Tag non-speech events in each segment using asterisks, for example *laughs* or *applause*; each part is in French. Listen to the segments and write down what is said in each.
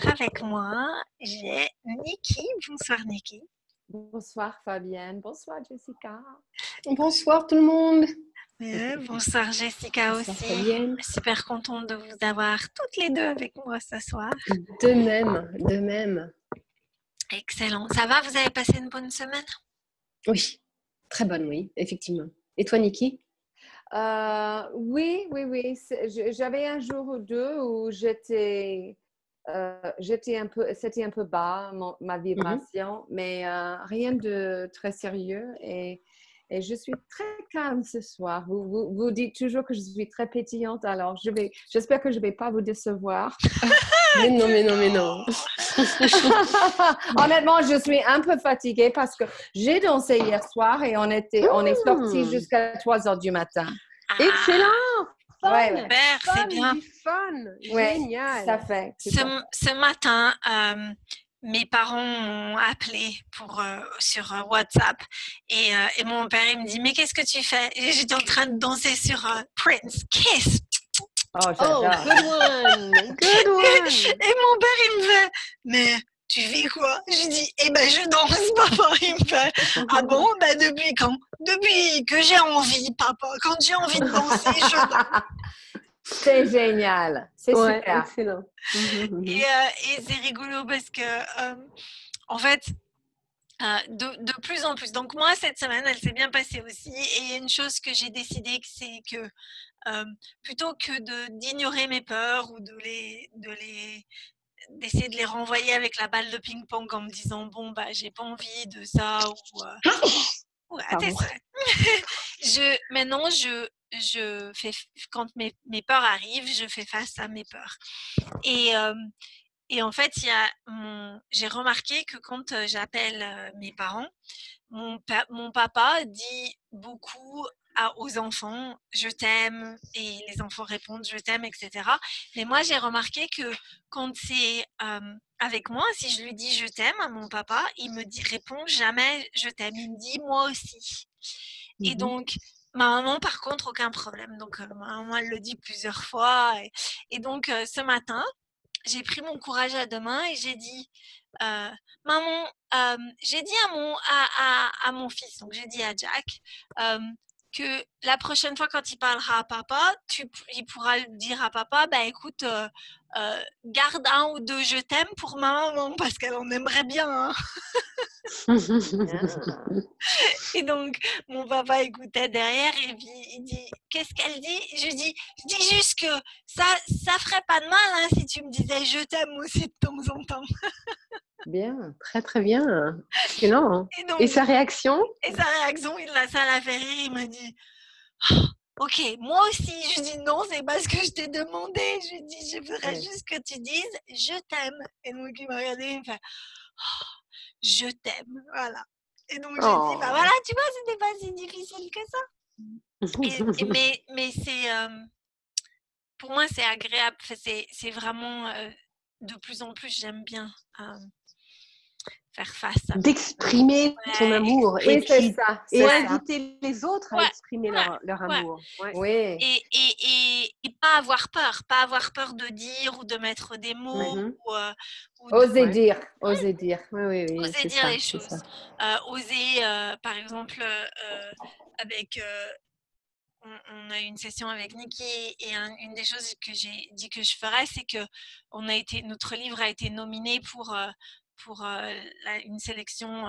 Soir, avec moi, j'ai Niki. Bonsoir, Niki. Bonsoir, Fabienne. Bonsoir, Jessica. Bonsoir, tout le monde. bonsoir, Jessica aussi. Fabienne. Super contente de vous avoir toutes les deux avec moi ce soir. De même, de même. Excellent. Ça va Vous avez passé une bonne semaine? Oui, très bonne, oui, effectivement. Et toi, Niki euh, oui, oui, oui. J'avais un jour ou deux où j'étais, euh, j'étais un peu, c'était un peu bas ma mhm. vibration, mais euh, rien de très sérieux. Et, et, je suis très calme ce soir. Vous, vous, vous, dites toujours que je suis très pétillante, alors je vais, j'espère que je ne vais pas vous décevoir. *laughs* mais non, mais non, mais non. *laughs* Honnêtement, je suis un peu fatiguée parce que j'ai dansé hier soir et on, était, on est sorti hmm. jusqu'à 3 heures du matin. Excellent! Fun, c'est bien. Fun. Génial. Ça fait. Ce, matin, euh, mes parents m'ont appelé pour, euh, sur euh, WhatsApp et, et, mon père il me dit mais qu'est-ce que tu fais J'étais en train de danser sur Prince Kiss. Oh, oh, good one, good one. *laughs* Et mon père, il me fait, mais tu vis quoi Je dis, eh ben, je danse, *laughs* papa. Il me fait, ah bon? Ben, depuis que j'ai envie, papa. Quand j'ai envie de danser, je danse. *laughs* C'est génial. C'est super. Excellent. Et, euh, et c'est rigolo parce que, euh, en fait, euh, de, de, plus en plus. Donc moi, cette semaine, elle s'est bien passée aussi. Et une chose que j'ai décidé, c'est que euh, plutôt que d'ignorer mes peurs ou de les, de les d'essayer de les renvoyer avec la balle de ping-pong en me disant bon bah j'ai pas envie de ça ou euh, *laughs* *laughs* je maintenant je je fais quand mes, mes, peurs arrivent je fais face à mes peurs. Et euh, et en fait j'ai remarqué que quand j'appelle mes parents mon, mon papa dit beaucoup aux enfants je t'aime et les enfants répondent je t'aime etc mais moi j'ai remarqué que quand c'est avec moi si je lui dis je t'aime à mon papa il me dit répond jamais je t'aime il me dit moi aussi et mmh donc ma maman par contre aucun problème. Donc ma maman elle le dit plusieurs fois et, donc ce matin j'ai pris mon courage à deux mains et j'ai dit maman j'ai dit à mon à, à, à, mon fils donc j'ai dit à Jack que la prochaine fois quand il parlera à papa, tu, il pourra dire à papa, bah écoute, euh, euh, garde un ou deux je t'aime pour ma maman parce qu'elle en aimerait bien. Hein. *laughs* et donc mon papa écoutait derrière et puis il dit, qu'est-ce qu'elle dit? Je dis, je dis juste que ça, ça ferait pas de mal hein, si tu me disais je t'aime aussi de temps en temps. *laughs* Bien, très très bien. Excellent. Hein. Et, sa réaction? Et sa réaction, il ça l'a fait rire. Il m'a dit «Oh, Ok, moi aussi. Je dis non, c'est parce que je t'ai demandé. Je lui dis je voudrais juste que tu dises je t'aime. Et donc il m'a regardé il me fait «Oh, Je t'aime. Voilà. Et donc j'ai dit bah voilà, tu vois, c'était pas si difficile que ça. *laughs* mais mais c'est. Euh, pour moi, c'est agréable. C'est, c'est vraiment. Euh, de plus en plus, j'aime bien. Euh, faire face. D'exprimer ton amour et, puis, ça, et inviter les autres à exprimer leur, leur, amour. Oui. Et, et, et, pas avoir peur, pas avoir peur de dire ou de mettre des mots. Ou, euh, oser dire, oser dire. Oui, oui, oui, oser dire les choses. Euh, oser, euh, par exemple, avec on, a eu une session avec Niki et une des choses que j'ai dit que je ferais, c'est que on a été, notre livre a été nominé pour pour une sélection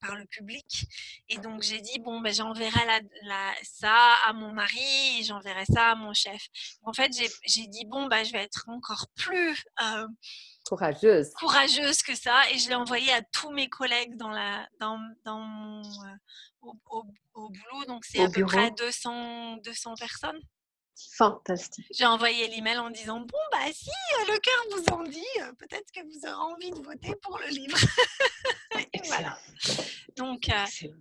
par le public. Et donc j'ai dit, bon, ben, j'enverrai la, ça à mon mari j'enverrai ça à mon chef. En fait, j'ai dit, bon, ben, je vais être encore plus courageuse. courageuse que ça. Et je l'ai envoyé à tous mes collègues dans, la, dans, dans mon, au, au, boulot. Donc c'est à peu près 200, 200 personnes. Fantastique. J'ai envoyé l'email en disant Bon, bah si le cœur vous en dit, peut-être que vous aurez envie de voter pour le livre. *laughs* Et voilà. Donc,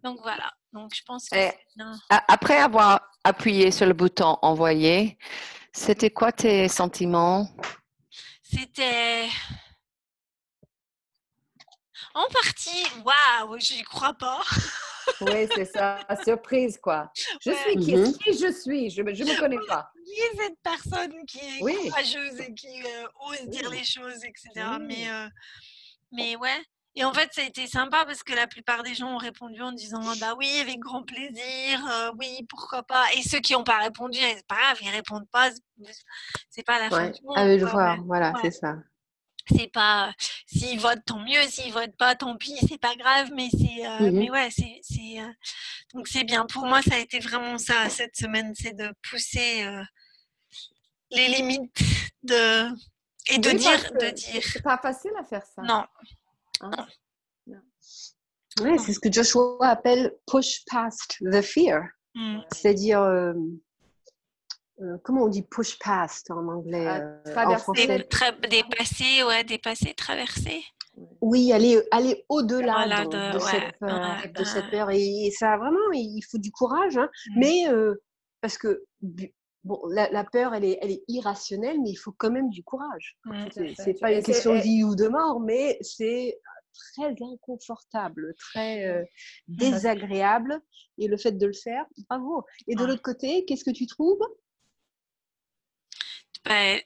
donc voilà. Donc je pense que. après avoir appuyé sur le bouton envoyer, c'était quoi tes sentiments? C'était. En partie, waouh, j'y crois pas. *laughs* oui, c'est ça, surprise quoi. Je suis qui, mhm. je suis, je ne me connais pas. Qui est cette personne qui est courageuse et qui euh, ose dire les choses, etc. Mais, euh, mais ouais. Et en fait, ça a été sympa parce que la plupart des gens ont répondu en disant «Ah bah oui, avec grand plaisir, euh, oui, pourquoi pas. Et ceux qui n'ont pas répondu, c'est pas grave, ils répondent pas, c'est pas la fin du monde. À eux de voir, voilà, c'est ça c'est pas s'ils votent tant mieux s'ils votent pas tant pis c'est pas grave mais c'est euh, mmh mais ouais c'est c'est euh, donc c'est bien. Pour moi ça a été vraiment ça cette semaine c'est de pousser euh, les limites de et de dire de dire. c'est pas facile à faire ça. Non, hein? non. Ouais, c'est ce que Joshua appelle push past the fear. Mmh. c'est-à-dire euh, comment on dit push past en anglais ah, euh, en français? Dépasser ouais dépasser traverser oui aller aller au-delà de, cette peur, de cette peur et, ça vraiment il faut du courage hein. mmh. mais euh, parce que bon la, peur elle est elle est irrationnelle mais il faut quand même du courage mmh, c'est pas une question de vie ou de mort mais c'est très inconfortable, très mmh. désagréable. Et le fait de le faire, bravo. Et de l'autre côté, qu'est-ce que tu trouves? Ben,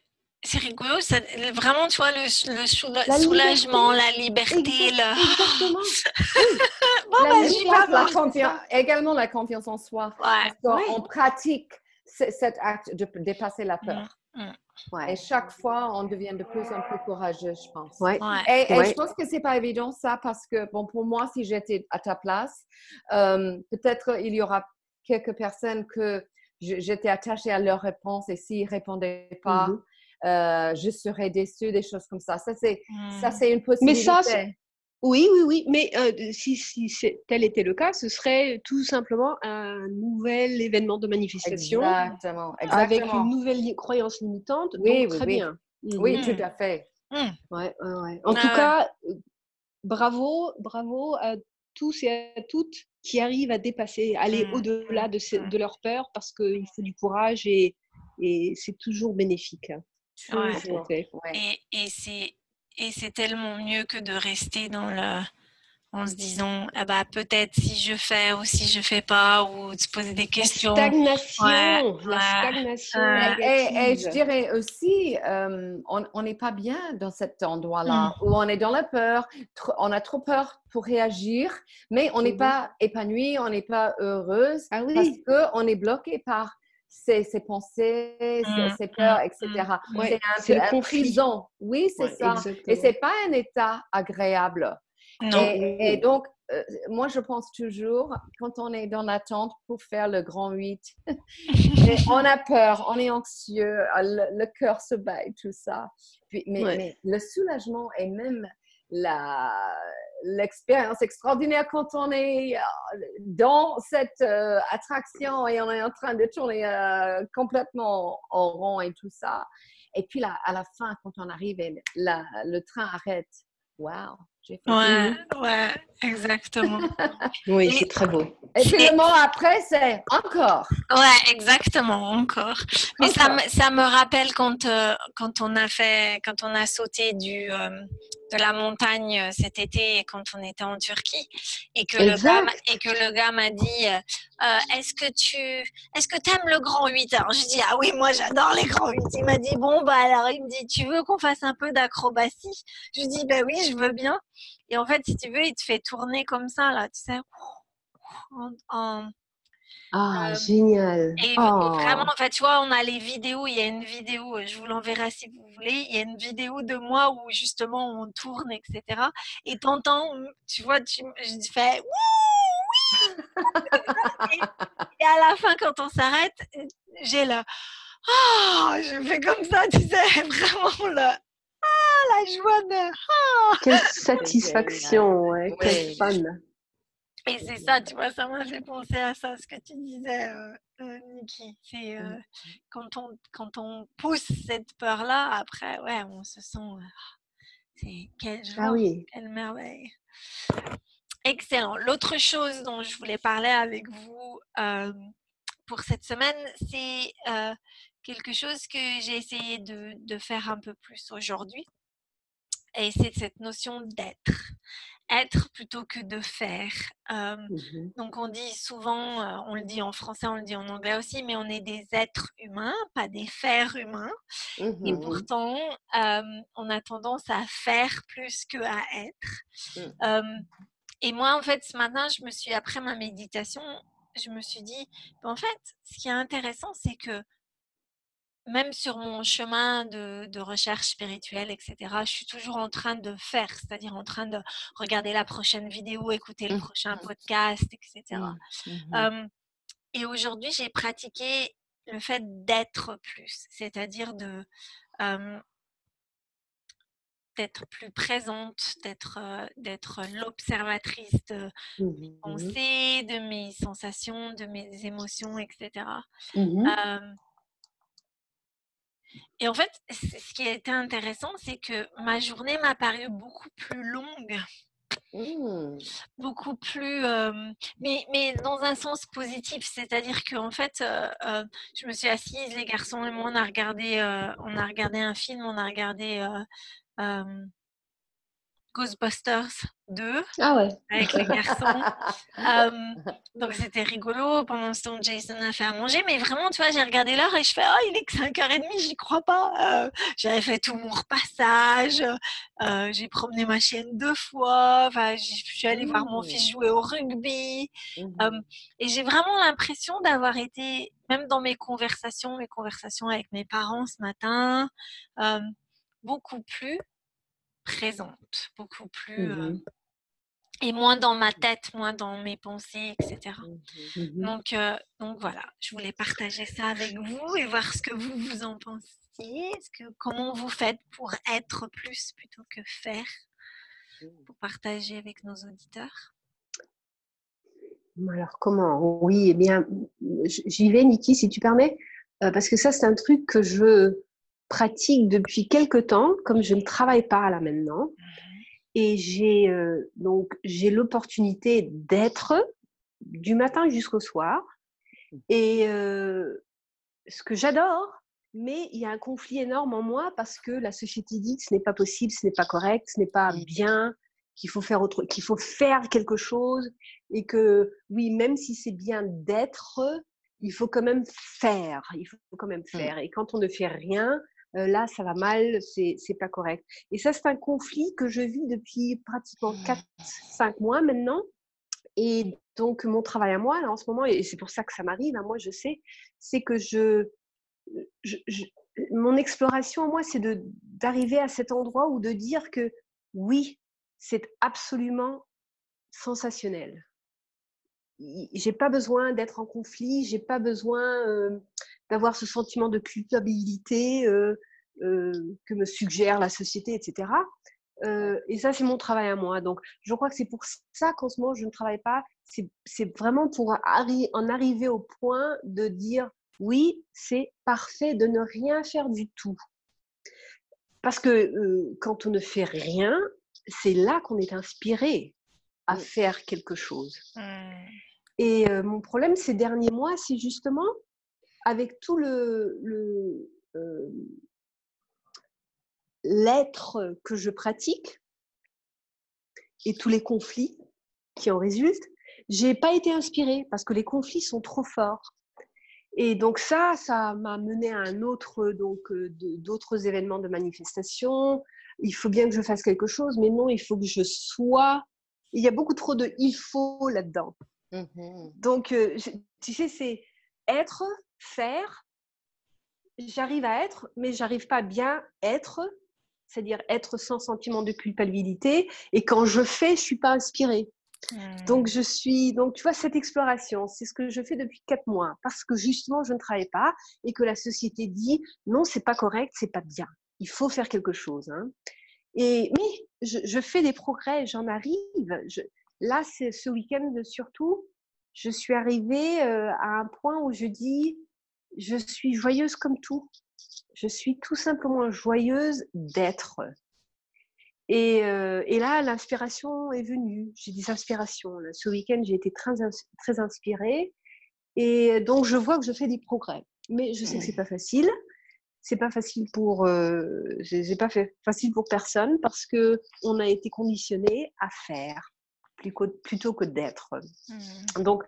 c'est rigolo, ça, vraiment, tu vois, le, soulagement, la liberté. Là. Exactement. *laughs* bon, la, ben, la confiance, également la confiance en soi. On pratique cet acte de dépasser la peur. Mmh, mmh. Et chaque fois, on devient de plus en plus courageux, je pense. Ouais. Et, je pense que c'est pas évident ça parce que, bon, pour moi, si j'étais à ta place, euh, peut-être il y aura quelques personnes que j'étais attachée à leurs réponses et s'ils ne répondaient pas, mmh euh, je serais déçue, des choses comme ça. Ça, c'est ça c'est une possibilité. Mais ça, oui, oui, oui. Mais euh, si, si tel était le cas, ce serait tout simplement un nouvel événement de manifestation. Exactement. Avec une nouvelle croyance limitante. Oui, donc, très bien. Oui, mmh tout à fait. Ouais, ouais, ouais. En tout cas, euh, bravo, bravo à tous et à toutes qui arrivent à dépasser, aller mmh. au-delà de, mmh. de, leur peur parce qu'il faut du courage et, et c'est toujours bénéfique. Hein. Et, et c'est tellement mieux que de rester dans le, en se disant ah bah peut-être si je fais ou si je fais pas ou de se poser des questions. La stagnation, la stagnation. Et, je dirais aussi, euh, on n'est pas bien dans cet endroit-là mm. où on est dans la peur, on a trop peur pour réagir, mais on n'est mm-hmm. pas épanoui, on n'est pas heureuse ah parce qu'on est bloqué par ses, pensées, ses, mm, peurs, mm, etc. c'est un peu un prison. Oui, c'est ça. Et c'est pas un état agréable. Et, donc, euh, moi, je pense toujours, quand on est dans l'attente pour faire le grand 8, *laughs* on a peur, on est anxieux, euh, le, cœur se bat et tout ça. Puis, mais, le soulagement et même l'expérience extraordinaire quand on est euh, dans cette attraction et on est en train de tourner complètement en rond et tout ça. Et puis là, à la fin, quand on arrive et le train arrête, waouh, Ouais, ouais, exactement. *laughs* oui, c'est très beau. Et puis le mot après, c'est encore. Ouais, exactement, encore. Mais Ça, me, ça me rappelle quand, euh, quand on a fait, quand on a sauté du, euh, de la montagne euh, cet été quand on était en Turquie et que le gars et que le gars m'a dit euh, est-ce que tu est-ce que aimes le grand 8 alors je dis ah oui moi j'adore les grands 8 il m'a dit bon bah alors il me dit tu veux qu'on fasse un peu d'acrobatie? Je lui dis bah oui je veux bien. Et en fait si tu veux il te fait tourner comme ça là tu sais en ah, génial. Et, oh. vraiment, en fait, tu vois, on a les vidéos. Il y a une vidéo, je vous l'enverrai si vous voulez. Il y a une vidéo de moi où justement on tourne, etc. Et t'entends, tu vois, tu, je fais oui. et, à la fin, quand on s'arrête, j'ai le ah, je fais comme ça, tu sais, vraiment là. Ah, la joie de. Ah. Quelle satisfaction, ouais, quel fun. Et c'est ça, tu vois, ça m'a fait penser à ça, ce que tu disais, euh, euh Niki. C'est euh, mmh. quand, on, quand on pousse cette peur-là, après, ouais, on se sent. C'est quelle ah joie, quelle merveille. Excellent. L'autre chose dont je voulais parler avec vous pour cette semaine, c'est quelque chose que j'ai essayé de, de, faire un peu plus aujourd'hui. Et c'est cette notion d'être être plutôt que de faire. Mmh donc on dit souvent, on le dit en français, on le dit en anglais aussi, mais on est des êtres humains, pas des fers humains. Et mmh pourtant, on a tendance à faire plus que à être. Mmh. et moi, en fait, ce matin, je me suis, après ma méditation, je me suis dit, en fait, ce qui est intéressant, c'est que même sur mon chemin de, recherche spirituelle, etc., je suis toujours en train de faire, c'est-à-dire en train de regarder la prochaine vidéo, écouter le mmh. prochain podcast, etc. Mmh. Mmh et aujourd'hui, j'ai pratiqué le fait d'être plus, c'est-à-dire de d'être plus présente, d'être d'être l'observatrice de mes pensées, de mes sensations, de mes émotions, etc. Et en fait, ce qui a été intéressant, c'est que ma journée m'a paru beaucoup plus longue. Mmh. Beaucoup plus, mais, mais dans un sens positif, c'est-à-dire qu'en fait, je me suis assise, les garçons et moi, on a regardé, on a regardé un film, on a regardé Ghostbusters 2 ah ouais. avec les garçons. *laughs* donc c'était rigolo. Pendant ce temps, Jason a fait à manger. Mais vraiment, tu vois, j'ai regardé l'heure et je fais Oh, il est que 5h30, j'y crois pas. Euh, j'avais fait tout mon repassage. Euh, j'ai promené ma chienne deux fois. Enfin, je suis allée voir mon fils mmh. jouer au rugby. Mmh. et j'ai vraiment l'impression d'avoir été, même dans mes conversations, mes conversations avec mes parents ce matin, beaucoup plus présente, beaucoup plus. Mmh et moins dans ma tête, moins dans mes pensées, etc. Mmh mmh donc, donc voilà, je voulais partager ça avec vous et voir ce que vous vous en pensiez. Que, comment vous faites pour être plus plutôt que faire, pour partager avec nos auditeurs? Alors comment? Oui, eh bien, j'y vais, Niki, si tu permets, parce que ça, c'est un truc que je pratique depuis quelque temps, comme je ne travaille pas là maintenant. Et j'ai euh, donc j'ai l'opportunité d'être du matin jusqu'au soir. Et euh, ce que j'adore, mais il y a un conflit énorme en moi parce que la société dit que ce n'est pas possible, ce n'est pas correct, ce n'est pas bien, qu'il faut faire autre, qu'il faut faire quelque chose et que oui, même si c'est bien d'être, il faut quand même faire, il faut quand même faire. Et quand on ne fait rien, là, ça va mal, c'est pas correct. Et ça, c'est un conflit que je vis depuis pratiquement 4-5 mois maintenant. Et donc, mon travail à moi, là, en ce moment, et c'est pour ça que ça m'arrive, hein, moi, je sais, c'est que je, je, mon exploration, moi, c'est d'arriver à cet endroit où de dire que oui, c'est absolument sensationnel. J'ai pas besoin d'être en conflit, j'ai pas besoin d'avoir ce sentiment de culpabilité euh, euh, que me suggère la société, etc. Euh, et ça, c'est mon travail à moi. Donc, je crois que c'est pour ça qu'en ce moment, je ne travaille pas. C'est vraiment pour en arriver au point de dire oui, c'est parfait de ne rien faire du tout. Parce que quand on ne fait rien, c'est là qu'on est inspiré à faire quelque chose. Mmh. Et mon problème ces derniers mois, c'est justement avec tout le, euh, l'être que je pratique et tous les conflits qui en résultent, j'ai pas été inspirée parce que les conflits sont trop forts. Et donc ça, ça m'a mené à un autre, donc euh, d'autres événements de manifestation. Il faut bien que je fasse quelque chose, mais non, il faut que je sois. Il y a beaucoup trop de il faut là-dedans. Mmh donc, euh, tu sais, c'est être, faire, j'arrive à être, mais j'arrive pas à bien être, c'est-à-dire être sans sentiment de culpabilité. Et quand je fais, je suis pas inspirée. Hmm. Donc je suis, donc tu vois cette exploration, c'est ce que je fais depuis quatre mois parce que justement je ne travaille pas et que la société dit non c'est pas correct, c'est pas bien, il faut faire quelque chose. Hein. Et mais je, fais des progrès, j'en arrive. là, c'est ce week-end surtout, je suis arrivée à un point où je dis, je suis joyeuse comme tout. Je suis tout simplement joyeuse d'être. Et, et, là, l'inspiration est venue. J'ai des inspirations. Ce week-end, j'ai été très, très inspirée. Et donc, je vois que je fais des progrès. Mais je sais que c'est pas facile. C'est pas facile pour, euh, j'ai pas fait facile pour personne parce que on a été conditionné à faire plutôt que d'être. Mmh. Donc,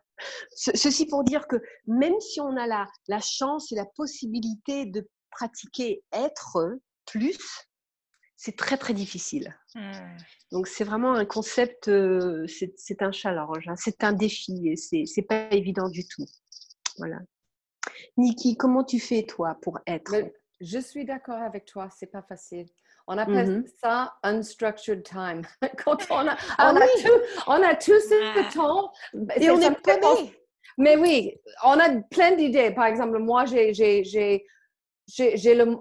ceci pour dire que même si on a la, la chance et la possibilité de pratiquer être plus, c'est très très difficile. Mmh. Donc c'est vraiment un concept, euh, c'est un challenge, hein, c'est un défi et c'est pas évident du tout. Voilà. Niki, comment tu fais toi pour être? Je suis d'accord avec toi, c'est pas facile. On appelle mmh ça unstructured time. *laughs* Quand on a, ah on, a tout, on a tout ce temps. Et on est paumé. Mais oui, on a plein d'idées. Par exemple, moi, j'ai le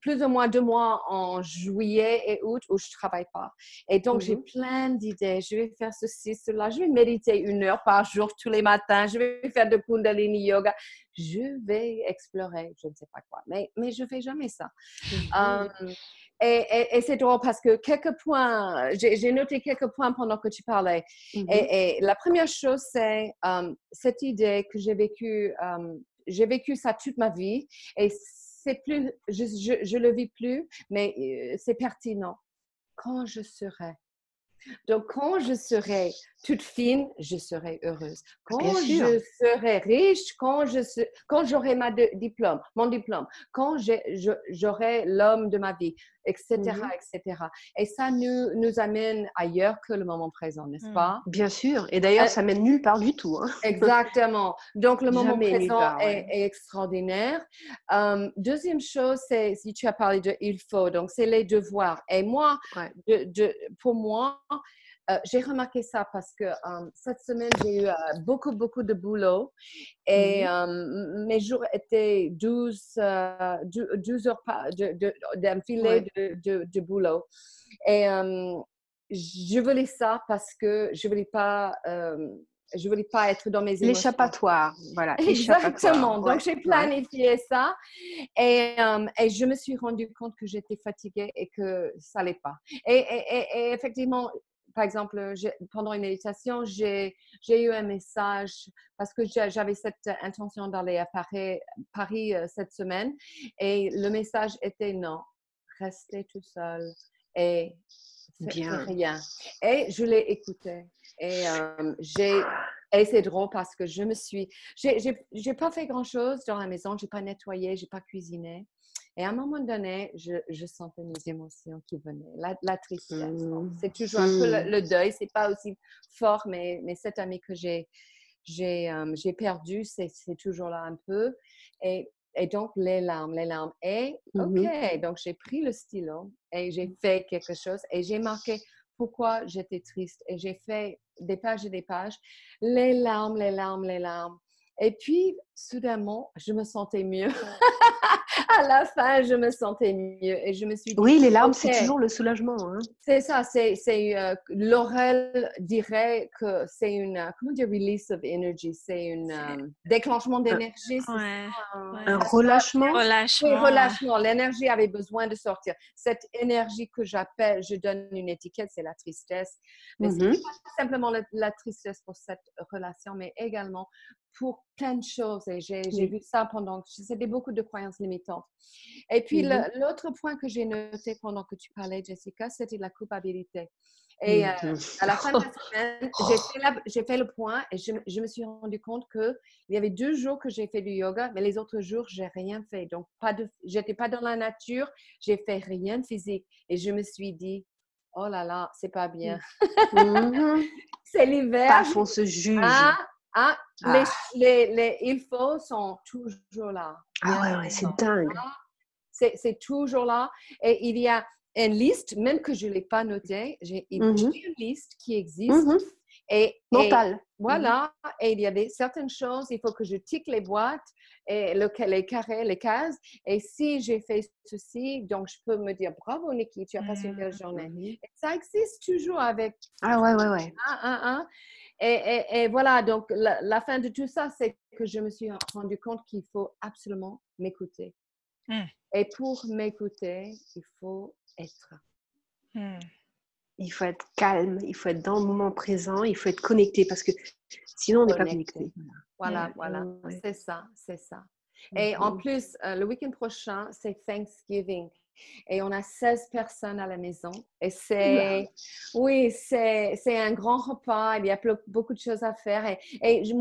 plus ou moins deux mois en juillet et août où je travaille pas. Et donc, j'ai mmh plein d'idées. Je vais faire ceci, cela. Je vais méditer une heure par jour tous les matins. Je vais faire de Kundalini Yoga. Je vais explorer, je ne sais pas quoi. Mais, mais je fais jamais ça. Mmh et, c'est drôle parce que quelques points, j'ai noté quelques points pendant que tu parlais. Mmh et, la première chose, c'est cette idée que j'ai vécu, j'ai vécu ça toute ma vie. Et c'est plus, je, je, le vis plus, mais euh, c'est pertinent. Quand je serai. Donc, quand je serai toute fine, je serai heureuse. Quand je serai riche, quand je quand j'aurai ma diplôme, mon diplôme, quand j'aurai l'homme de ma vie, etc., mmh etc. Et ça nous, nous amène ailleurs que le moment présent, n'est-ce mmh. pas? Bien sûr. Et d'ailleurs, ça mène nulle part du tout. Hein. Exactement. Donc, le moment présent est, extraordinaire. deuxième chose, c'est, si tu as parlé de il faut, donc c'est les devoirs. Et moi, de, pour moi, euh, j'ai remarqué ça parce que cette semaine, j'ai eu euh, beaucoup, beaucoup de boulot et mmh mes jours étaient 12, 12 euh, heures d'enfiler de, de, de, boulot. Et je voulais ça parce que je voulais pas je voulais pas être dans mes émotions. L'échappatoire, voilà. *laughs* Exactement. Donc, j'ai planifié ça et, et, je me suis rendu compte que j'étais fatiguée et que ça n'allait pas. Et, et, effectivement, par exemple, pendant une méditation, j'ai eu un message parce que j'avais cette intention d'aller à Paris, Paris, euh, cette semaine et le message était non, restez tout seul et Bien. rien. Et je l'ai écouté et euh, j'ai et c'est drôle parce que je me suis, j'ai pas fait grand chose dans la maison, j'ai pas nettoyé, j'ai pas cuisiné. Et à un moment donné, je, je sentais mes émotions qui venaient, la, la tristesse. Mmh. C'est toujours un peu le, mmh. deuil, c'est pas aussi fort, mais, mais cet ami que j'ai j'ai euh, perdu, c'est toujours là un peu. Et, et, donc, les larmes, les larmes. Et, mmh OK, donc j'ai pris le stylo et j'ai fait quelque chose et j'ai marqué pourquoi j'étais triste. Et j'ai fait des pages et des pages, les larmes, les larmes, les larmes. Et puis, soudainement, je me sentais mieux. À la fin, je me sentais mieux et je me suis dit, Oui, les larmes, c'est toujours le soulagement. Hein. C'est ça, c'est, c'est euh, Laurel dirait que c'est une, euh, comment dire, release of energy, c'est un euh, déclenchement d'énergie. un, relâchement. relâchement. Oui, relâchement. L'énergie avait besoin de sortir. Cette énergie que j'appelle, je donne une étiquette, c'est la tristesse. Mais ce n'est mm-hmm. pas simplement la tristesse pour cette relation, mais également pour plein de choses. Et j'ai vu ça pendant, c'était beaucoup de croyances limitantes. Et puis, mmh l'autre point que j'ai noté pendant que tu parlais, Jessica, c'était la culpabilité. Et mmh, euh, à la fin de la *laughs* semaine, j'ai fait, le point et je, je, me suis rendu compte qu'il y avait deux jours que j'ai fait du yoga, mais les autres jours, j'ai rien fait. Donc, pas de, j'étais pas dans la nature, j'ai fait rien de physique. Et je me suis dit, oh là là, c'est pas bien. Mmh. *laughs* c'est l'hiver. on se juge. Ah, ah, ah. Les, les, il faut sont toujours là. Ah ouais, ouais c'est dingue. C'est toujours là. Et il y a une liste, même que je ne l'ai pas notée, j'ai une liste qui existe. Mm-hmm. Et, Mental. voilà, et il y avait certaines choses, il faut que je tique les boîtes, et le, les carrés, les cases. Et si j'ai fait ceci, donc je peux me dire bravo Nikki, tu as passé une belle journée. Mhm. Et ça existe toujours avec. Ah ouais, ouais, ouais. Un, un, un. Et, et, et, voilà, donc la, la, fin de tout ça, c'est que je me suis rendu compte qu'il faut absolument m'écouter. Mm. Et pour m'écouter, il faut être. Mm. Il faut être calme, il faut être dans le moment présent, il faut être connecté parce que sinon on n'est pas connecté. Voilà, voilà, c'est ça, c'est ça. Et en plus, euh, le week-end prochain, c'est Thanksgiving. Et on a 16 personnes à la maison. Et c'est, oui, c'est, c'est un grand repas. Il y a ple- beaucoup de choses à faire. Et, et je-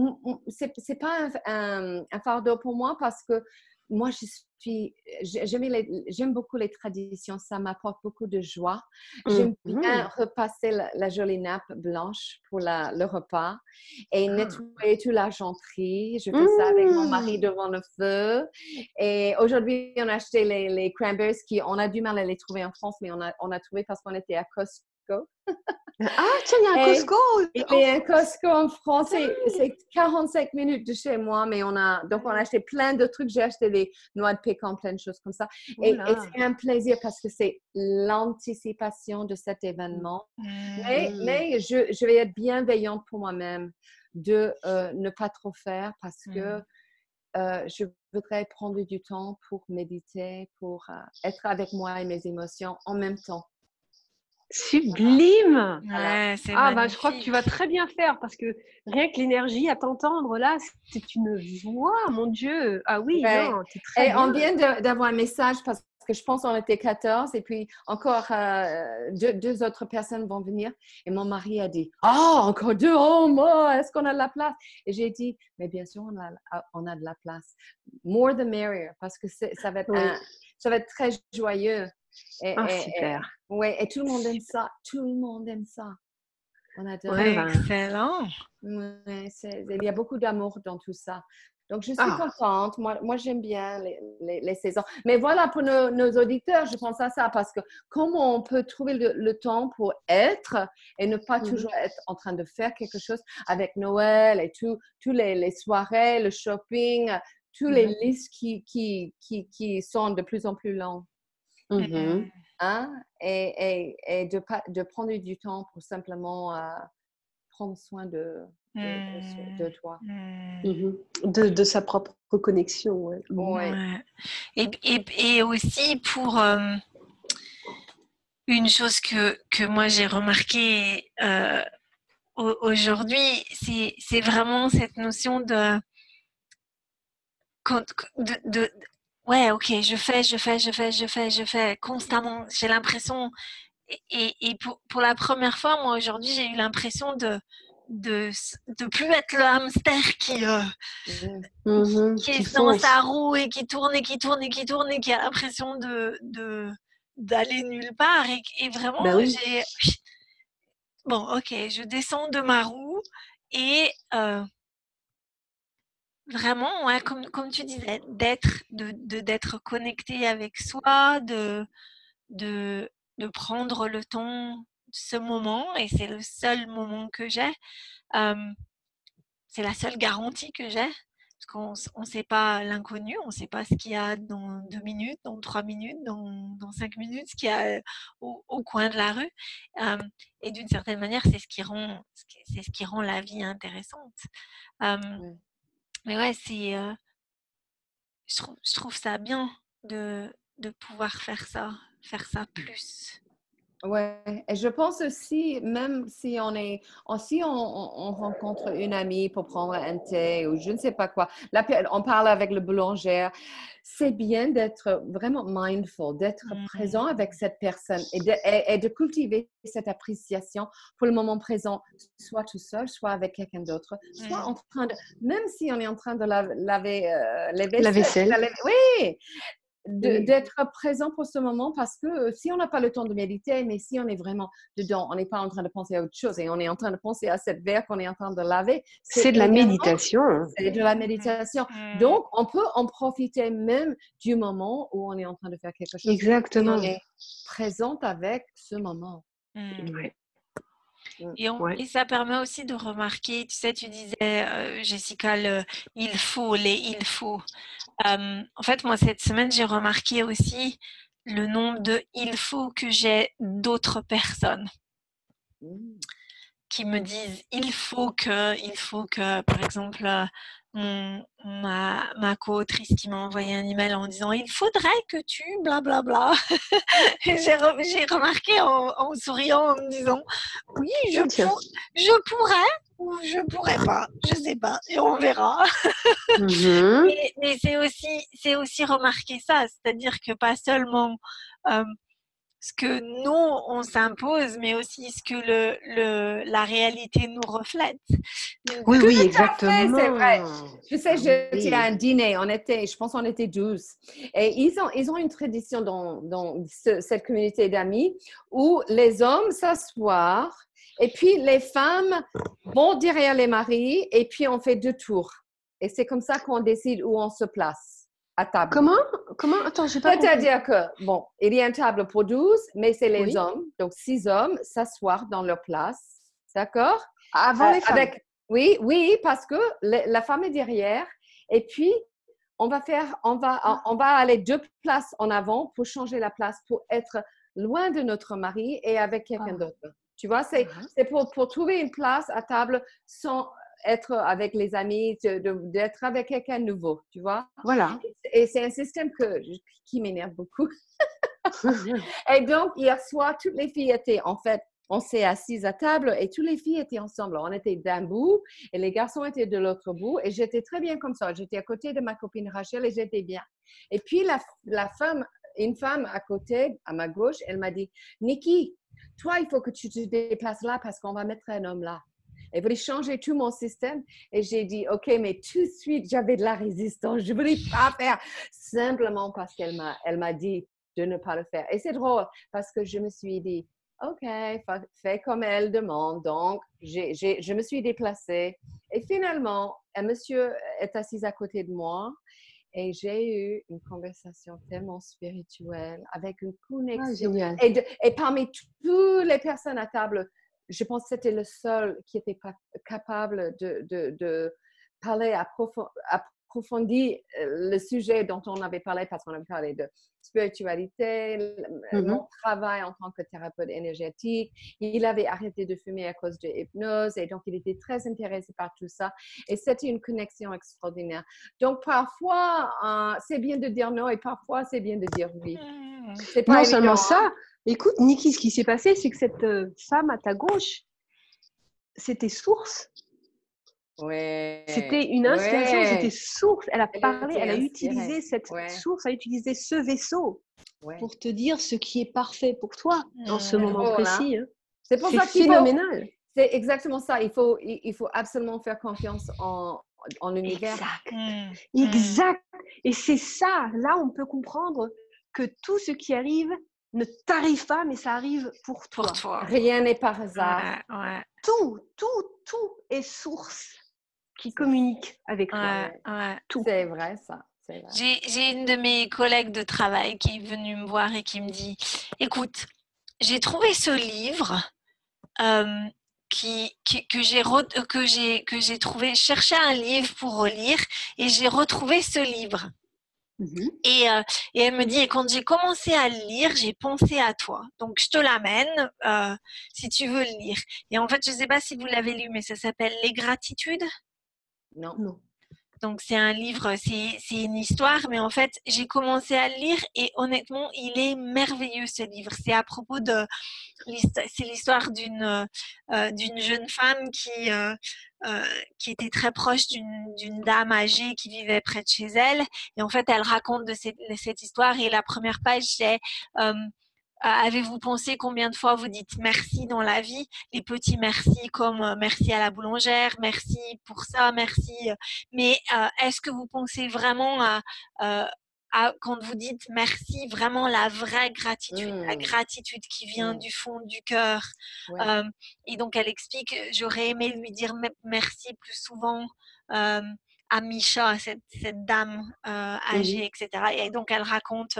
c'est, c'est pas un, un- un fardeau pour moi parce que moi, je suis, j'ai- j'aime, beaucoup les traditions. Ça m'apporte beaucoup de joie. J'aime bien repasser la, la jolie nappe blanche pour la- le repas et Ah. nettoyer toute l'argenterie. Je fais ça avec mon mari Mmh. devant le feu. Et aujourd'hui, on a acheté les, les cranberries qui, on a du mal à les trouver en France, mais on a, on a trouvé parce qu'on était à Costco. Ah, tiens, il y a un Costco Il y a un Costco en France, c'est- c'est 45 minutes de chez moi, mais on a, donc on a acheté plein de trucs. J'ai acheté des noix de pécan, plein de choses comme ça. Et, et c'est un plaisir parce que c'est l'anticipation de cet événement. Mais, Mm. mais je, je vais être bienveillante pour moi-même de euh, ne pas trop faire parce que Mm. euh, je voudrais prendre du temps pour méditer, pour euh, être avec moi et mes émotions en même temps. Sublime Ouais, Ah, bah, je crois que tu vas très bien faire parce que rien que l'énergie à t'entendre là, c'est une voix, mon Dieu. Ah oui, Ouais. non, t'es très Et on bien. vient de- d'avoir un message parce que je pense qu'on était 14 et puis encore euh, deux, deux autres personnes vont venir. Et mon mari a dit Ah, encore deux Oh, moi, est-ce qu'on a de la place? Et j'ai dit Mais bien sûr, on a, on a de la place. More the merrier parce que c'est- ça va, être Oui. un- ça va être très joyeux. Et, Ah, et- et- super. ouais, et tout le monde aime ça. Tout le monde aime ça. On adore. Ouais, ben. Excellent. Ouais, il y a beaucoup d'amour dans tout ça. Donc, je suis Ah. contente. Moi, moi j'aime bien les, les- les saisons. Mais voilà, pour nos, nos auditeurs, je pense à ça parce que comment on peut trouver le, le temps pour être et ne pas Mhm. toujours être en train de faire quelque chose avec Noël et tous tous les, les soirées, le shopping, tous les Mhm. listes qui, qui, qui, qui sont de plus en plus longues. Mhm. Hein? Et, et, et de, pas- de prendre du temps pour simplement euh, prendre soin de, de, Mm. de- de toi. Mm. Mhm. De, de sa propre connexion. Ouais. Ouais. Ouais. Et, et, et aussi pour euh, une chose que, que moi j'ai remarqué euh, au- aujourd'hui, c'est c'est vraiment cette notion de, quand- de, de- ouais, ok, je fais, je fais, je fais, je fais, je fais constamment. J'ai l'impression, et, et- pour, pour la première fois, moi aujourd'hui, j'ai eu l'impression de, de, de plus être le hamster qui, euh, Mhm. qui Qui est dans fonce. sa roue et qui tourne et qui tourne et qui tourne et qui a l'impression de de- d'aller nulle part et, et vraiment Bah oui. j'ai bon ok je descends de ma roue et euh, vraiment comme tu disais d'être de d'être connecté avec soi de de de prendre le temps ce moment et c'est le seul moment que j'ai c'est la seule garantie que j'ai parce qu'on ne sait pas l'inconnu, on ne sait pas ce qu'il y a dans deux minutes, dans trois minutes, dans, dans cinq minutes, ce qu'il y a au, coin de la rue. Et d'une certaine manière, c'est ce qui rend, ce qui rend la vie intéressante. Mais ouais, c'est, euh, je, trouve, je trouve ça bien de, de pouvoir faire ça, faire ça plus. Ouais, et je pense aussi, même si on est, on- si on, on- on rencontre une amie pour prendre un thé ou je ne sais pas quoi, là, on parle avec le boulanger, c'est bien d'être vraiment mindful, d'être Mhm. présent avec cette personne et de, et- et de cultiver cette appréciation pour le moment présent, soit tout seul, soit avec quelqu'un d'autre, soit Mhm. en train de, même si on est en train de la- laver euh, les La vaisselles, vaisselle. la oui, de- Oui. D'être présent pour ce moment parce que euh, si on n'a pas le temps de méditer, mais si on est vraiment dedans, on n'est pas en train de penser à autre chose et on est en train de penser à cette verre qu'on est en train de laver. C'est de la méditation. C'est de la méditation. Mm. Donc, on peut en profiter même du moment où on est en train de faire quelque chose. Exactement. on est présente avec ce moment. Mm. Ouais. Et, et, ça permet aussi de remarquer, tu sais, tu disais, Jessica, le, il faut, les il faut. En fait, moi, cette semaine, j'ai remarqué aussi le nombre de il faut que j'ai d'autres personnes qui me disent il faut que, il faut que, par exemple, ma, ma co-autrice qui m'a envoyé un email en disant il faudrait que tu blablabla. *laughs* j'ai, remarqué en, souriant en me disant oui, je, je pourrais ou je pourrais pas, je sais pas, et on verra. Mmh mais, c'est aussi, c'est aussi remarquer ça, c'est-à-dire que pas seulement ce que nous, on s'impose, mais aussi ce que le, le, la réalité nous reflète. oui, oui, exactement. C'est vrai. Je sais, j'étais à un dîner, on était, je pense qu'on était 12. Et ils ont, ils ont une tradition dans, dans cette communauté d'amis où les hommes s'assoient et puis les femmes vont derrière les maris et puis on fait deux tours. Et c'est comme ça qu'on décide où on se place table. Comment? Comment? Attends, je pas C'est-à-dire que, bon, il y a une table pour 12, mais c'est les hommes, donc six hommes, s'asseoir dans leur place. D'accord? Avant les euh, femmes. oui, oui, parce que la femme est derrière. Et puis, on va faire, on va, ah. on va aller deux places en avant pour changer la place, pour être loin de notre mari et avec quelqu'un ah. d'autre. Tu vois, c'est uh-huh. pour, pour trouver une place à table sans être avec les amis, d'être avec quelqu'un de nouveau, tu vois. Voilà. Et c'est un système que, qui m'énerve beaucoup. *laughs* et donc, hier soir, toutes les filles étaient, en fait, on s'est assises à table et toutes les filles étaient ensemble. On était d'un bout et les garçons étaient de l'autre bout et j'étais très bien comme ça. J'étais à côté de ma copine Rachel et j'étais bien. Et puis, la, la femme, une femme à côté, à ma gauche, elle m'a dit, Nikki, toi, il faut que tu te déplaces là parce qu'on va mettre un homme là. Elle voulait changer tout mon système. Et j'ai dit, OK, mais tout de suite, j'avais de la résistance. Je ne voulais pas faire simplement parce qu'elle m'a, elle m'a dit de ne pas le faire. Et c'est drôle parce que je me suis dit, OK, fais comme elle demande. Donc, j'ai, je me suis déplacée. Et finalement, un monsieur est assis à côté de moi. Et j'ai eu une conversation tellement spirituelle avec une connexion. Ah, et, et, parmi toutes les personnes à table, je pense que c'était le seul qui était pas capable de, de, de parler approfondir euh, le sujet dont on avait parlé parce qu'on avait parlé de spiritualité, mm-hmm. mon travail en tant que thérapeute énergétique. Il avait arrêté de fumer à cause de l'hypnose et donc il était très intéressé par tout ça. Et c'était une connexion extraordinaire. Donc parfois, euh, c'est bien de dire non et parfois c'est bien de dire oui. Mm. C'est pas non seulement ça, hein. Écoute, Niki, ce qui s'est passé, c'est que cette euh, femme à ta gauche, c'était source. Ouais. C'était une inspiration, c'était source. Elle a parlé, elle a utilisé cette source, elle a utilisé ce vaisseau pour te dire ce qui est parfait pour toi dans ce moment précis. Hein. C'est pour ça phénoménal. C'est exactement ça. Il faut, il faut absolument faire confiance en, en l'univers. Exact. Mmh. Mmh. exact. Et c'est ça. Là, on peut comprendre que tout ce qui arrive ne t'arrive pas, mais ça arrive pour toi. Rien n'est par hasard. Tout, tout, tout est source qui communique avec toi. Tout. C'est vrai, ça. J'ai une de mes collègues de travail qui est venue me voir et qui me dit Écoute, j'ai trouvé ce livre euh, qui, que j'ai que j'ai trouvé, je cherchais un livre pour relire et j'ai retrouvé ce livre. Mmh et, euh, et, elle me dit, et quand j'ai commencé à le lire, j'ai pensé à toi. Donc, je te l'amène euh, si tu veux le lire. Et en fait, je ne sais pas si vous l'avez lu, mais ça s'appelle Les gratitudes. Non. non. Donc, c'est un livre, c'est une histoire, mais en fait, j'ai commencé à le lire et honnêtement, il est merveilleux ce livre. C'est à propos de. C'est l'histoire d'une euh, d'une jeune femme qui. Euh, euh, qui était très proche d'une dame âgée qui vivait près de chez elle. Et en fait, elle raconte de cette, de cette histoire. Et la première page, c'est euh, avez-vous pensé combien de fois vous dites merci dans la vie? Les petits merci comme euh, merci à la boulangère, merci pour ça, merci. Euh, mais est-ce que vous pensez vraiment à, quand vous dites merci, vraiment la vraie gratitude, la mmh. gratitude qui vient mmh. du fond du cœur? Et donc elle explique, j'aurais aimé lui dire merci plus souvent. À Misha, cette, cette dame âgée, etc. Et donc, elle raconte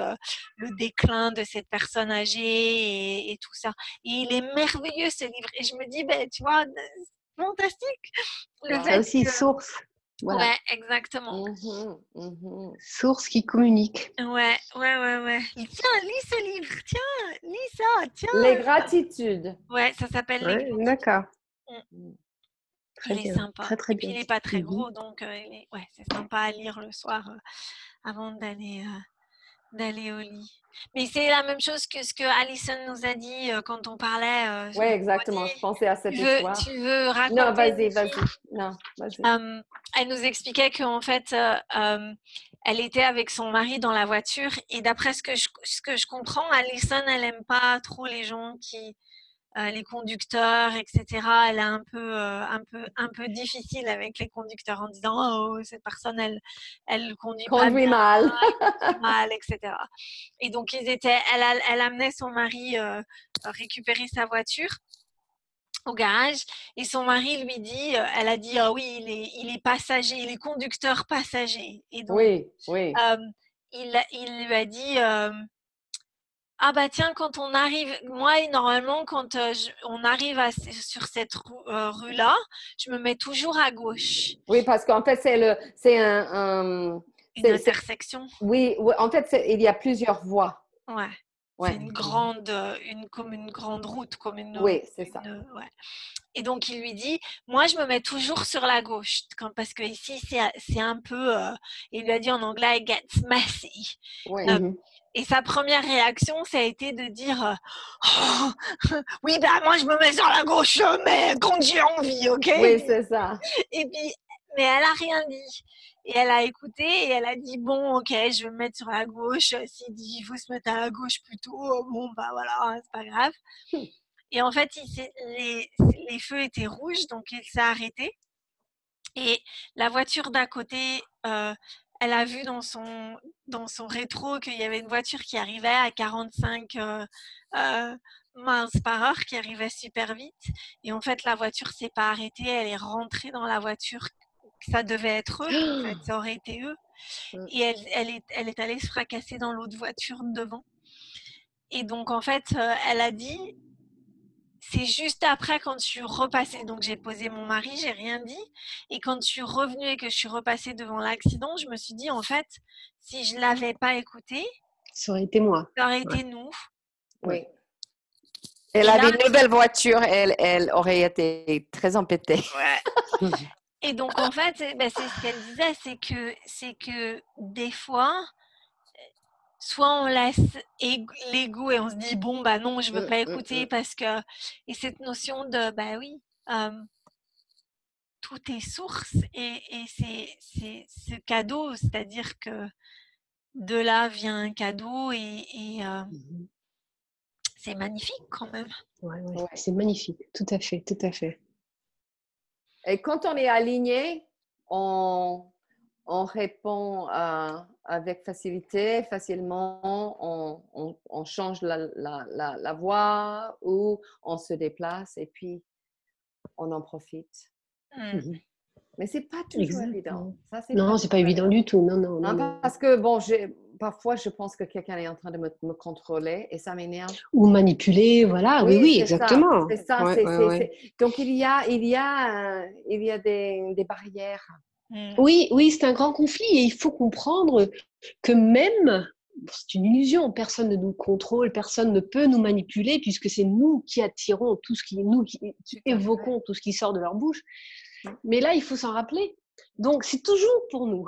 le déclin de cette personne âgée et, tout ça. Et il est merveilleux ce livre. Et je me dis, ben, tu vois, fantastique. Le fait aussi source. Ouais, exactement. Mmh mmh source qui communique. Ouais, ouais, ouais, ouais. Tiens, lis ce livre. Tiens, lis ça. Tiens. Les gratitudes. Ouais, ça s'appelle Les D'accord. Mmh. il est sympa. Très, très bien. il n'est pas très gros, donc euh, ouais, c'est sympa à lire le soir euh, avant d'aller d'aller au lit. Mais c'est la même chose que ce que Alison nous a dit euh, quand on parlait. Euh, oui, exactement. Je pensais à cette histoire. tu veux raconter Non, vas-y, vas-y. Non, vas-y. elle nous expliquait qu'en fait, elle était avec son mari dans la voiture et d'après ce que je, ce que je comprends, Alison, elle n'aime pas trop les gens qui les conducteurs, etc. Elle est un peu, euh, un peu, un peu difficile avec les conducteurs en disant oh cette personne elle, elle conduit, conduit mal, mal, etc. Et donc ils étaient, elle, elle amenait son mari euh, récupérer sa voiture au garage et son mari lui dit, elle a dit oh oui il est, il est passager, il est conducteur passager. Et donc, oui, oui. il, il lui a dit ah bah tiens, quand on arrive, moi normalement quand euh, on arrive sur cette euh, rue, là, je me mets toujours à gauche. Oui, parce qu'en fait c'est le, c'est un, une intersection. Oui, en fait il y a plusieurs voies. Ouais. C'est une grande, euh, une, comme une grande route, comme une. Oui, c'est ça. Ouais. Et donc il lui dit, moi je me mets toujours sur la gauche, quand, parce que ici c'est un peu, il lui a dit en anglais, gets messy. Et sa première réaction, ça a été de dire oh, *laughs* Oui, ben moi je me mets sur la gauche, mais quand j'ai envie, ok? Oui, c'est ça. Et puis, mais elle a rien dit. Et elle a écouté et elle a dit Bon, ok, je vais me mettre sur la gauche. S'il dit Il faut se mettre à la gauche plutôt, bon, bah voilà, hein, c'est pas grave. *laughs* Et en fait, il les, les feux étaient rouges, donc il s'est arrêté. Et la voiture d'à côté, euh, elle a vu dans son, dans son rétro qu'il y avait une voiture qui arrivait à 45 euh, euh, miles par heure, qui arrivait super vite. Et en fait, la voiture s'est pas arrêtée, elle est rentrée dans la voiture. Ça devait être eux, en fait, *gasps* ça aurait été eux. Et elle, elle, est, elle est allée se fracasser dans l'autre voiture devant. Et donc, en fait, euh, elle a dit, c'est juste après quand je suis repassée, donc j'ai posé mon mari, j'ai rien dit, et quand je suis revenue et que je suis repassée devant l'accident, je me suis dit en fait, si je l'avais pas écouté, ça aurait été moi, ça aurait été nous. Oui. Elle avait une belle voiture, elle, elle aurait été très empêtée. Ouais. *laughs* et donc en fait, ben, c'est ce qu'elle disait, c'est que c'est que des fois, soit on laisse l'ego et on se dit bon bah non je veux mmh, pas mmh, écouter mmh. parce que et cette notion de bah oui tout est source et, et c'est ce cadeau c'est-à-dire que de là vient un cadeau et, c'est magnifique quand même. Ouais, c'est magnifique. Tout à fait tout à fait et quand on est aligné on, on répond à avec facilité, facilement, on, change la, la, voie ou on se déplace et puis on en profite. Mmh. Mais c'est pas toujours évident. Ça, non, c'est pas, pas évident du tout. Non, non, non, Parce que bon, parfois je pense que quelqu'un est en train de me, contrôler et ça m'énerve. Ou manipuler, voilà. Oui, oui, exactement. C'est ça. Donc il y a, il y a, il y a des, des barrières Mmh. Oui, oui, c'est un grand conflit et il faut comprendre que même, c'est une illusion, personne ne nous contrôle, personne ne peut nous manipuler puisque c'est nous qui attirons tout ce qui, nous qui évoquons tout ce qui sort de leur bouche. Mmh. Mais là, il faut s'en rappeler. Donc, c'est toujours pour nous.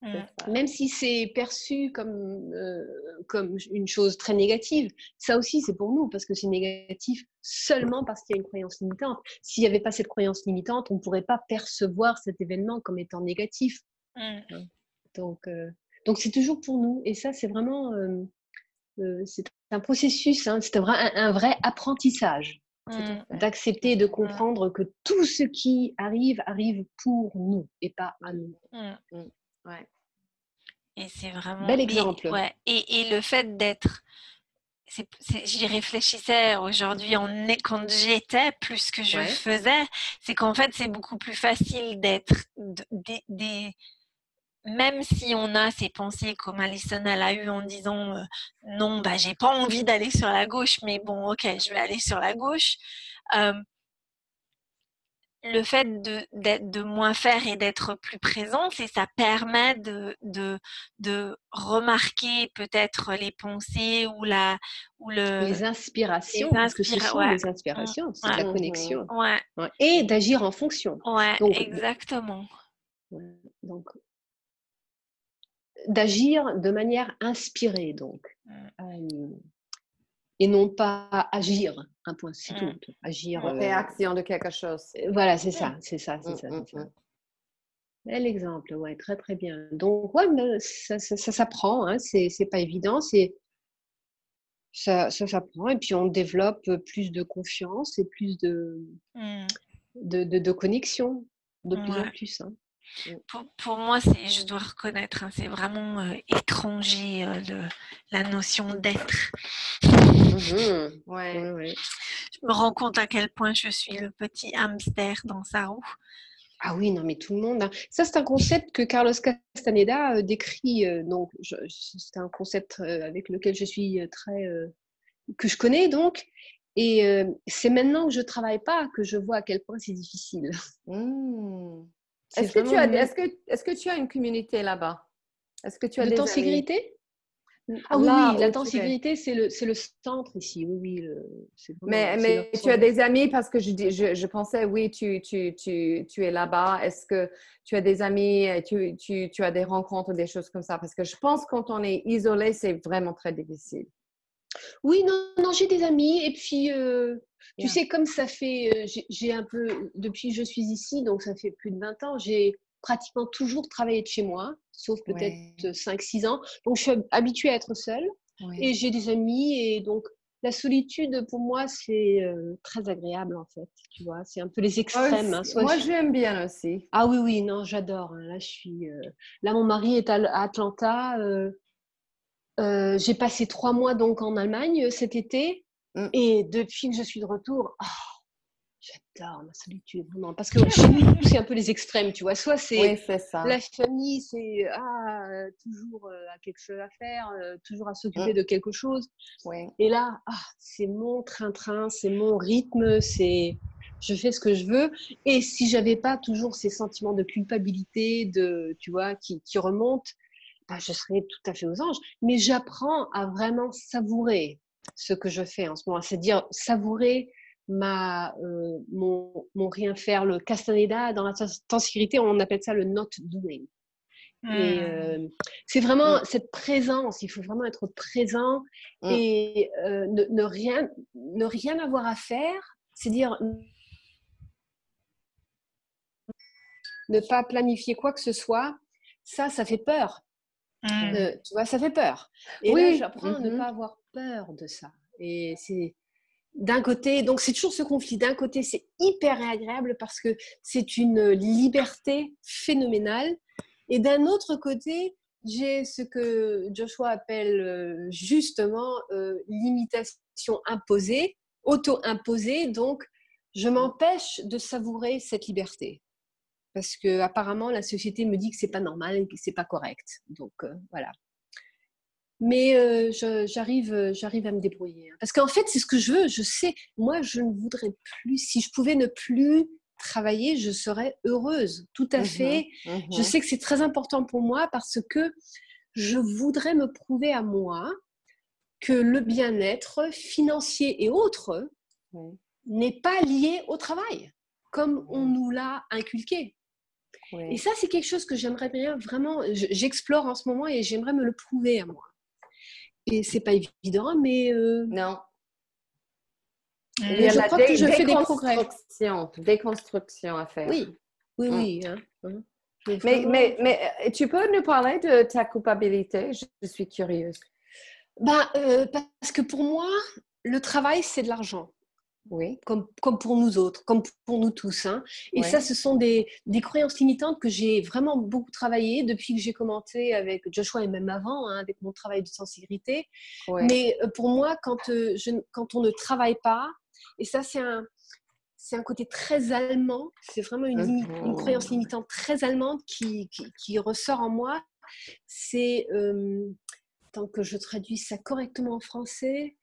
Mmh. Même si c'est perçu comme, euh, comme une chose très négative, ça aussi c'est pour nous parce que c'est négatif seulement parce qu'il y a une croyance limitante. S'il n'y avait pas cette croyance limitante, on ne pourrait pas percevoir cet événement comme étant négatif. Mmh. Hein. Donc, euh, donc c'est toujours pour nous et ça c'est vraiment euh, c'est un processus, hein, c'est un, un, vrai apprentissage. Mmh. D'accepter et de comprendre que tout ce qui arrive arrive pour nous et pas à nous. Ouais. Et c'est vraiment. Bel exemple. Et, ouais. et, et le fait d'être. J'y réfléchissais aujourd'hui quand j'étais plus que je faisais, c'est qu'en fait c'est beaucoup plus facile d'être des, même si on a ces pensées comme Alison elle a eu en disant non, bah, j'ai pas envie d'aller sur la gauche, mais bon, ok, je vais aller sur la gauche le fait de, de, moins faire et d'être plus présente, et ça permet de, de, de remarquer peut-être les pensées ou, la, ou le, les inspirations, parce que ce sont les inspirations, c'est la connexion. Et d'agir en fonction. Ouais, exactement. Donc, d'agir de manière inspirée, donc. Mmh et non pas agir. Un point, c'est tout. Mmh. Agir. Euh, réaction de quelque chose. Euh, voilà, c'est ça, c'est ça, c'est mmh, ça. Mmh, Bel exemple, ouais, très très bien. Donc, ouais, ça, ça, ça s'apprend, hein, c'est pas évident, c'est ça, ça s'apprend et puis on développe plus de confiance et plus de, de, de, connexion de plus en plus. Hein. Pour, pour, moi, c'est, je dois reconnaître, hein, c'est vraiment euh, étranger euh, la notion d'être. *laughs* Mmh ouais. Je me rends compte à quel point je suis le petit hamster dans sa roue. Ah oui, non, mais tout le monde. Hein. Ça, c'est un concept que Carlos Castaneda euh, décrit. donc, c'est un concept avec lequel je suis très. que je connais donc. Et c'est maintenant que je travaille pas que je vois à quel point c'est difficile. Mmh. Est-ce que, tu as, est-ce, que, est-ce que tu as une communauté là-bas? Est-ce que tu as des ah oui, oui, la sécurité, c'est le, c'est le centre ici. Oui, oui. mais mais tu as des amis parce que je, je, je pensais, oui, tu, tu, tu, tu es là-bas. Est-ce que tu as des amis, tu, tu, tu as des rencontres, des choses comme ça? Parce que je pense que quand on est isolé, c'est vraiment très difficile. Oui, non, non j'ai des amis. Et puis, euh, tu sais, comme ça fait, euh, j'ai un peu, depuis que je suis ici, donc ça fait plus de 20 ans, j'ai pratiquement toujours travaillé de chez moi, sauf peut-être 5-6 ans. Donc, je suis habituée à être seule et j'ai des amis. Et donc, la solitude, pour moi, c'est euh, très agréable, en fait. Tu vois, c'est un peu les extrêmes. Hein. moi, j'aime bien aussi. Ah oui, oui, non, j'adore. Hein. Là, je suis. Là, mon mari est à Atlanta. Euh, j'ai passé trois mois donc en Allemagne euh, cet été. Mm. Et depuis que je suis de retour, oh, j'adore ma solitude, vraiment. Parce que chez nous, c'est un peu les extrêmes, tu vois. Soit c'est la famille, c'est ah, toujours euh, à quelque chose à faire, toujours à s'occuper mm. de quelque chose. Et là, ah, c'est mon train-train, c'est mon rythme, c'est je fais ce que je veux. Et si j'avais pas toujours ces sentiments de culpabilité, de, tu vois, qui, qui remontent, bah, je serais tout à fait aux anges. Mais j'apprends à vraiment savourer ce que je fais en ce moment, c'est-à-dire savourer ma, euh, mon, mon, rien faire, le castaneda dans la sécurité, on appelle ça le not doing. Et mmh. euh, c'est vraiment mmh. cette présence, il faut vraiment être présent mmh. et euh, ne, ne, rien, ne rien avoir à faire, c'est dire ne pas planifier quoi que ce soit, ça, ça fait peur. Mmh. tu vois, ça fait peur. Et oui. j'apprends à ne mmh pas avoir peur de ça. Et c'est d'un côté, donc c'est toujours ce conflit. D'un côté, c'est hyper agréable parce que c'est une liberté phénoménale. Et d'un autre côté, j'ai ce que Joshua appelle euh, justement euh, l'imitation imposée, auto-imposée. Donc, je m'empêche de savourer cette liberté parce que apparemment la société me dit que c'est pas normal et que c'est pas correct. Donc euh, voilà. Mais euh, j'arrive, euh, j'arrive à me débrouiller. Hein. Parce qu'en fait, c'est ce que je veux. Je sais, moi, je ne voudrais plus. Si je pouvais ne plus travailler, je serais heureuse. Tout à mmh fait. Mmh je sais que c'est très important pour moi parce que je voudrais me prouver à moi que le bien-être financier et autres n'est pas lié au travail, comme on nous l'a inculqué. Et ça, c'est quelque chose que j'aimerais bien vraiment, j'explore en ce moment et j'aimerais me le prouver à moi. Et c'est pas évident, mais euh, non. A je crois que je fais des progrès. Déconstruction à faire. Oui, oui, mm. oui. Hein, hein. Mais, mais, mais, euh, tu peux nous parler de ta culpabilité? Je suis curieuse. Ben, euh, parce que pour moi, le travail, c'est de l'argent. Oui. Comme, comme pour nous autres, comme pour nous tous. Hein. Et ça, ce sont des, des croyances limitantes que j'ai vraiment beaucoup travaillé depuis que j'ai commencé avec Joshua et même avant, hein, avec mon travail de sensibilité. Mais euh, pour moi, quand, euh, je, quand on ne travaille pas, et ça, c'est un, c'est un côté très allemand. C'est vraiment une, une, croyance limitante très allemande qui, qui, ressort en moi. C'est, tant que je traduis ça correctement en français,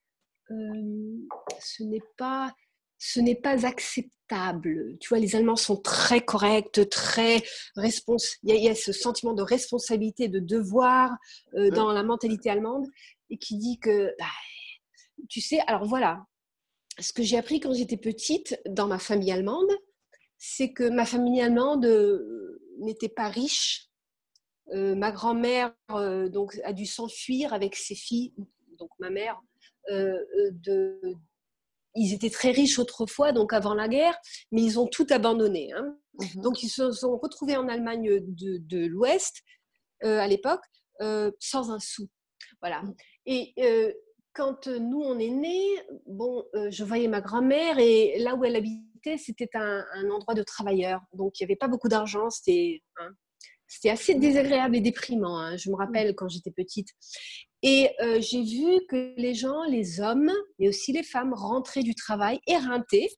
ce n'est pas ce n'est pas acceptable. Tu vois, les Allemands sont très corrects, très responsables. Il, y a ce sentiment de responsabilité, de devoir euh, dans la mentalité allemande et qui dit que, bah, tu sais, alors voilà, ce que j'ai appris quand j'étais petite dans ma famille allemande, c'est que ma famille allemande euh, n'était pas riche. Euh, ma grand-mère donc a dû s'enfuir avec ses filles, donc ma mère, de, ils étaient très riches autrefois, donc avant la guerre, mais ils ont tout abandonné. Hein. Mhm. Donc ils se sont retrouvés en Allemagne de, l'Ouest euh, à l'époque euh, sans un sou. Voilà. Mhm. Et euh, quand nous on est nés, bon, je voyais ma grand-mère et là où elle habitait, c'était un, endroit de travailleurs. Donc il n'y avait pas beaucoup d'argent, c'était hein, c'était assez désagréable et déprimant. Hein. Je me rappelle quand j'étais petite. Et euh, j'ai vu que les gens, les hommes, mais aussi les femmes, rentraient du travail éreintés.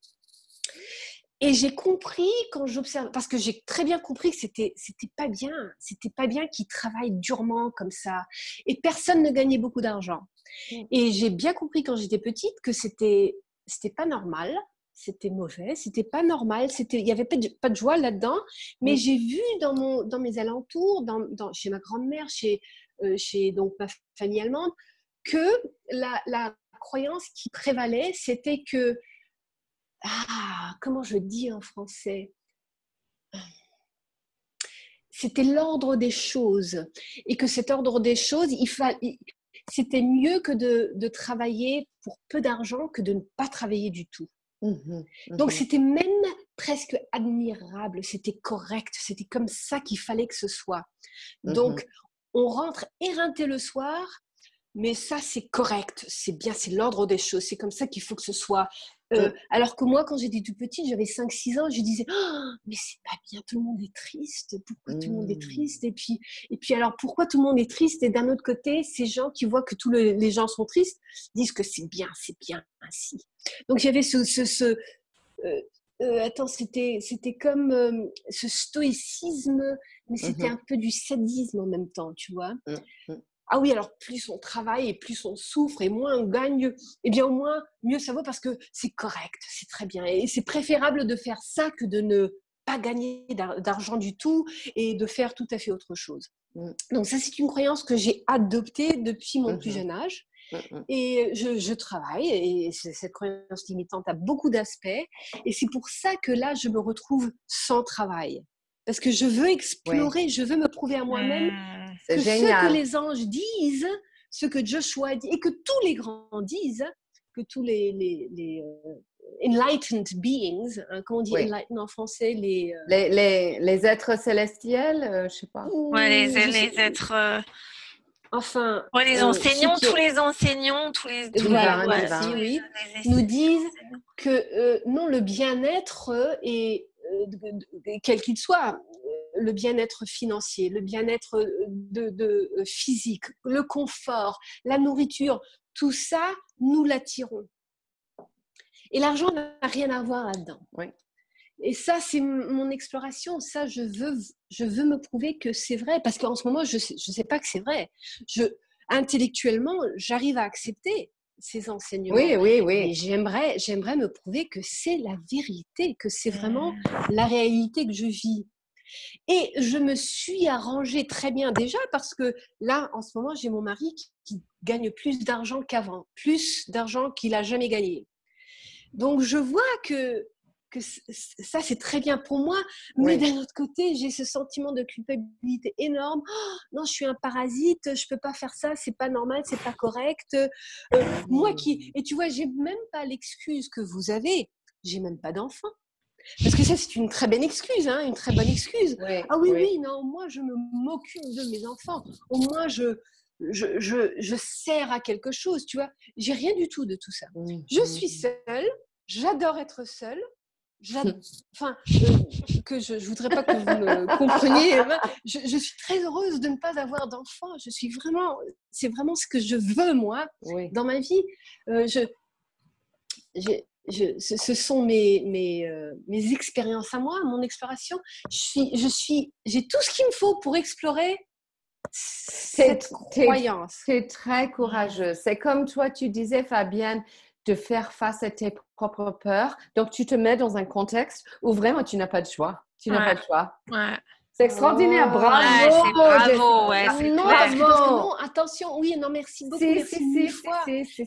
Et j'ai compris quand j'observe, parce que j'ai très bien compris que c'était c'était pas bien, c'était pas bien qu'ils travaillent durement comme ça. Et personne ne gagnait beaucoup d'argent. Mm. Et j'ai bien compris quand j'étais petite que c'était c'était pas normal c'était mauvais, c'était pas normal, c'était, il n'y avait pas de, pas de joie là-dedans. Mais mm. j'ai vu dans, mon, dans mes alentours, dans, dans, chez ma grand-mère, chez, euh, chez donc ma famille allemande, que la, la croyance qui prévalait, c'était que, ah, comment je dis en français? C'était l'ordre des choses. Et que cet ordre des choses, il fallait, c'était mieux que de, de travailler pour peu d'argent que de ne pas travailler du tout. Mmh Donc mmh c'était même presque admirable, c'était correct, c'était comme ça qu'il fallait que ce soit. Mmh Donc on rentre éreinté le soir, mais ça c'est correct, c'est bien, c'est l'ordre des choses, c'est comme ça qu'il faut que ce soit. Euh, alors que moi, quand j'étais tout petite, j'avais 5-6 ans, je disais «Oh, Mais c'est pas bien, tout le monde est triste. Pourquoi tout le monde est triste? Et puis, et puis, alors, pourquoi tout le monde est triste? Et d'un autre côté, ces gens qui voient que tous les gens sont tristes disent que c'est bien, c'est bien ainsi. Donc, j'avais ce. ce, ce euh, euh, attends, c'était, c'était comme ce stoïcisme, mais c'était mmh un peu du sadisme en même temps, tu vois. Mmh, ah oui, alors plus on travaille et plus on souffre et moins on gagne, eh bien au moins mieux ça vaut parce que c'est correct, c'est très bien. Et c'est préférable de faire ça que de ne pas gagner d'argent du tout et de faire tout à fait autre chose. Mmh. Donc ça, c'est une croyance que j'ai adoptée depuis mon plus mmh jeune âge. Mmh et je, je, travaille et cette croyance limitante a beaucoup d'aspects. Et c'est pour ça que là, je me retrouve sans travail. Parce que je veux explorer, je veux me prouver à moi-même que ce que les anges disent, ce que Joshua dit, et que tous les grands disent, que tous les, les, les euh, enlightened beings, hein, comment on dit enlightened en français les, euh, les, les, les, êtres célestiels, je euh, je sais pas. Ouais, les, les êtres. Enfin. les enseignants, tous les enseignants, tous les. oui, nous disent que non, le bien-être est quel qu'il soit, le bien-être financier, le bien-être euh, de, euh, physique, le confort, la nourriture, tout ça, nous l'attirons. Et l'argent n'a rien à voir là-dedans. Et ça, c'est mon exploration. Ça, je veux, je veux me prouver que c'est vrai. Parce qu'en ce moment, je ne sais, pas que c'est vrai. Je, intellectuellement, j'arrive à accepter ces enseignements. Oui, oui, oui. j'aimerais, j'aimerais me prouver que c'est la vérité, que c'est vraiment la réalité que je vis. Et je me suis arrangée très bien déjà parce que là, en ce moment, j'ai mon mari qui, gagne plus d'argent qu'avant, plus d'argent qu'il a jamais gagné. Donc, je vois que, que ça, c'est très bien pour moi, mais d'un autre côté, j'ai ce sentiment de culpabilité énorme. Oh, non, je suis un parasite, je peux pas faire ça, c'est pas normal, c'est pas correct. Euh, moi qui, et tu vois, j'ai même pas l'excuse que vous avez, j'ai même pas d'enfant. Parce que ça, c'est une très bonne excuse, hein, une très bonne excuse. ah oui, oui, non, moi, je m'occupe de mes enfants. Au moins, je, je, je, je, sers à quelque chose, tu vois. J'ai rien du tout de tout ça. Mmh, je mmh, suis mmh. seule, j'adore être seule. Enfin, euh, que je ne voudrais pas que vous me compreniez. Je, je, suis très heureuse de ne pas avoir d'enfants. Je suis vraiment, c'est vraiment ce que je veux moi dans ma vie. Euh, je, ce sont mes, mes, euh, mes expériences à moi, mon exploration. Je suis, je suis, j'ai tout ce qu'il me faut pour explorer cette croyance. C'est très courageux. C'est comme toi, tu disais, Fabienne, de faire face à tes propres peurs. Donc, tu te mets dans un contexte où vraiment tu n'as pas de choix. Tu n'as pas de choix. Ouais. C'est extraordinaire, Oh, bravo. bravo, ouais, non, c'est non, clair. parce que- parce que non, attention, oui, non, merci beaucoup. Merci mille fois.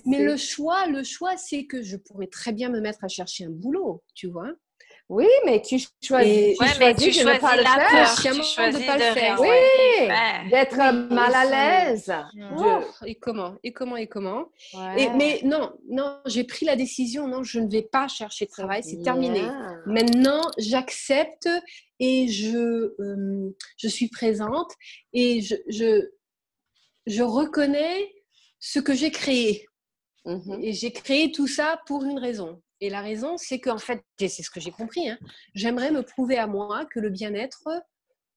Mais le choix, le choix, c'est que je pourrais très bien me mettre à chercher un boulot, tu vois. Oui, mais tu choisis, Et- tu Ouais, mais choisis tu de ne pas choisis le faire. tu de choisis pas le de faire? Oui. Ouais. d'être Oui, mal à l'aise. Oh, et comment Et comment Et comment? Ouais. et, Mais non, non, j'ai pris la décision, non, je ne vais pas chercher de travail, c'est terminé. Maintenant, j'accepte et je, euh, je suis présente et je, je, je reconnais ce que j'ai créé. Mhm. Et j'ai créé tout ça pour une raison. Et la raison, c'est qu'en fait, et c'est ce que j'ai compris, hein, j'aimerais me prouver à moi que le bien-être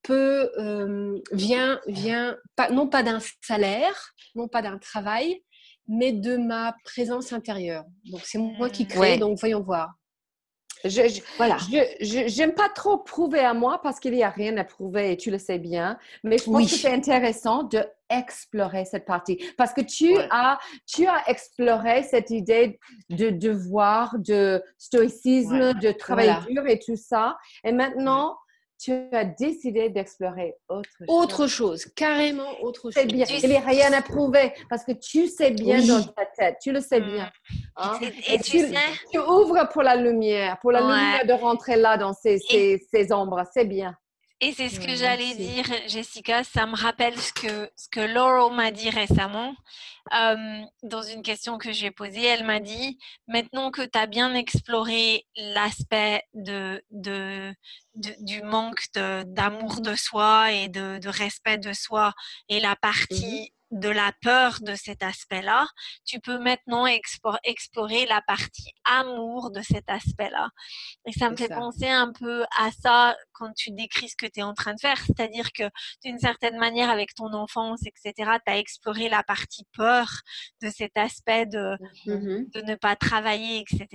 peut, euh, vient, vient pas, non pas d'un salaire, non pas d'un travail, mais de ma présence intérieure. Donc c'est moi qui crée, Ouais. donc voyons voir. Je, je, Voilà. j'aime pas trop prouver à moi parce qu'il n'y a rien à prouver et tu le sais bien. Mais je pense Oui. que c'est intéressant de explorer cette partie parce que tu Ouais. as tu as exploré cette idée de devoir, de stoïcisme, Ouais. de travail Voilà. dur et tout ça. Et maintenant, tu as décidé d'explorer autre chose. Autre chose, carrément autre chose. C'est bien. Il n'y a rien à prouver parce que tu sais bien Oui. dans ta tête. Tu le sais Mm. bien. hein? Et, et tu tu- sais, Tu ouvres pour la lumière, pour la Ouais. lumière de rentrer là dans ces, ces, ces ombres. C'est bien. Et c'est ce que Ouais, j'allais dire, Jessica. Ça me rappelle ce que, ce que Laurel m'a dit récemment euh, dans une question que j'ai posée. Elle m'a dit maintenant que tu as bien exploré l'aspect de, de, de- du manque d'amour de, soi et de, respect de soi et la partie de la peur de cet aspect-là, tu peux maintenant explorer la partie amour de cet aspect-là. Et ça me fait ça. penser un peu à ça quand tu décris ce que tu es en train de faire. C'est-à-dire que d'une certaine manière, avec ton enfance, etc., tu as exploré la partie peur de cet aspect de, Mhm. de ne pas travailler, etc.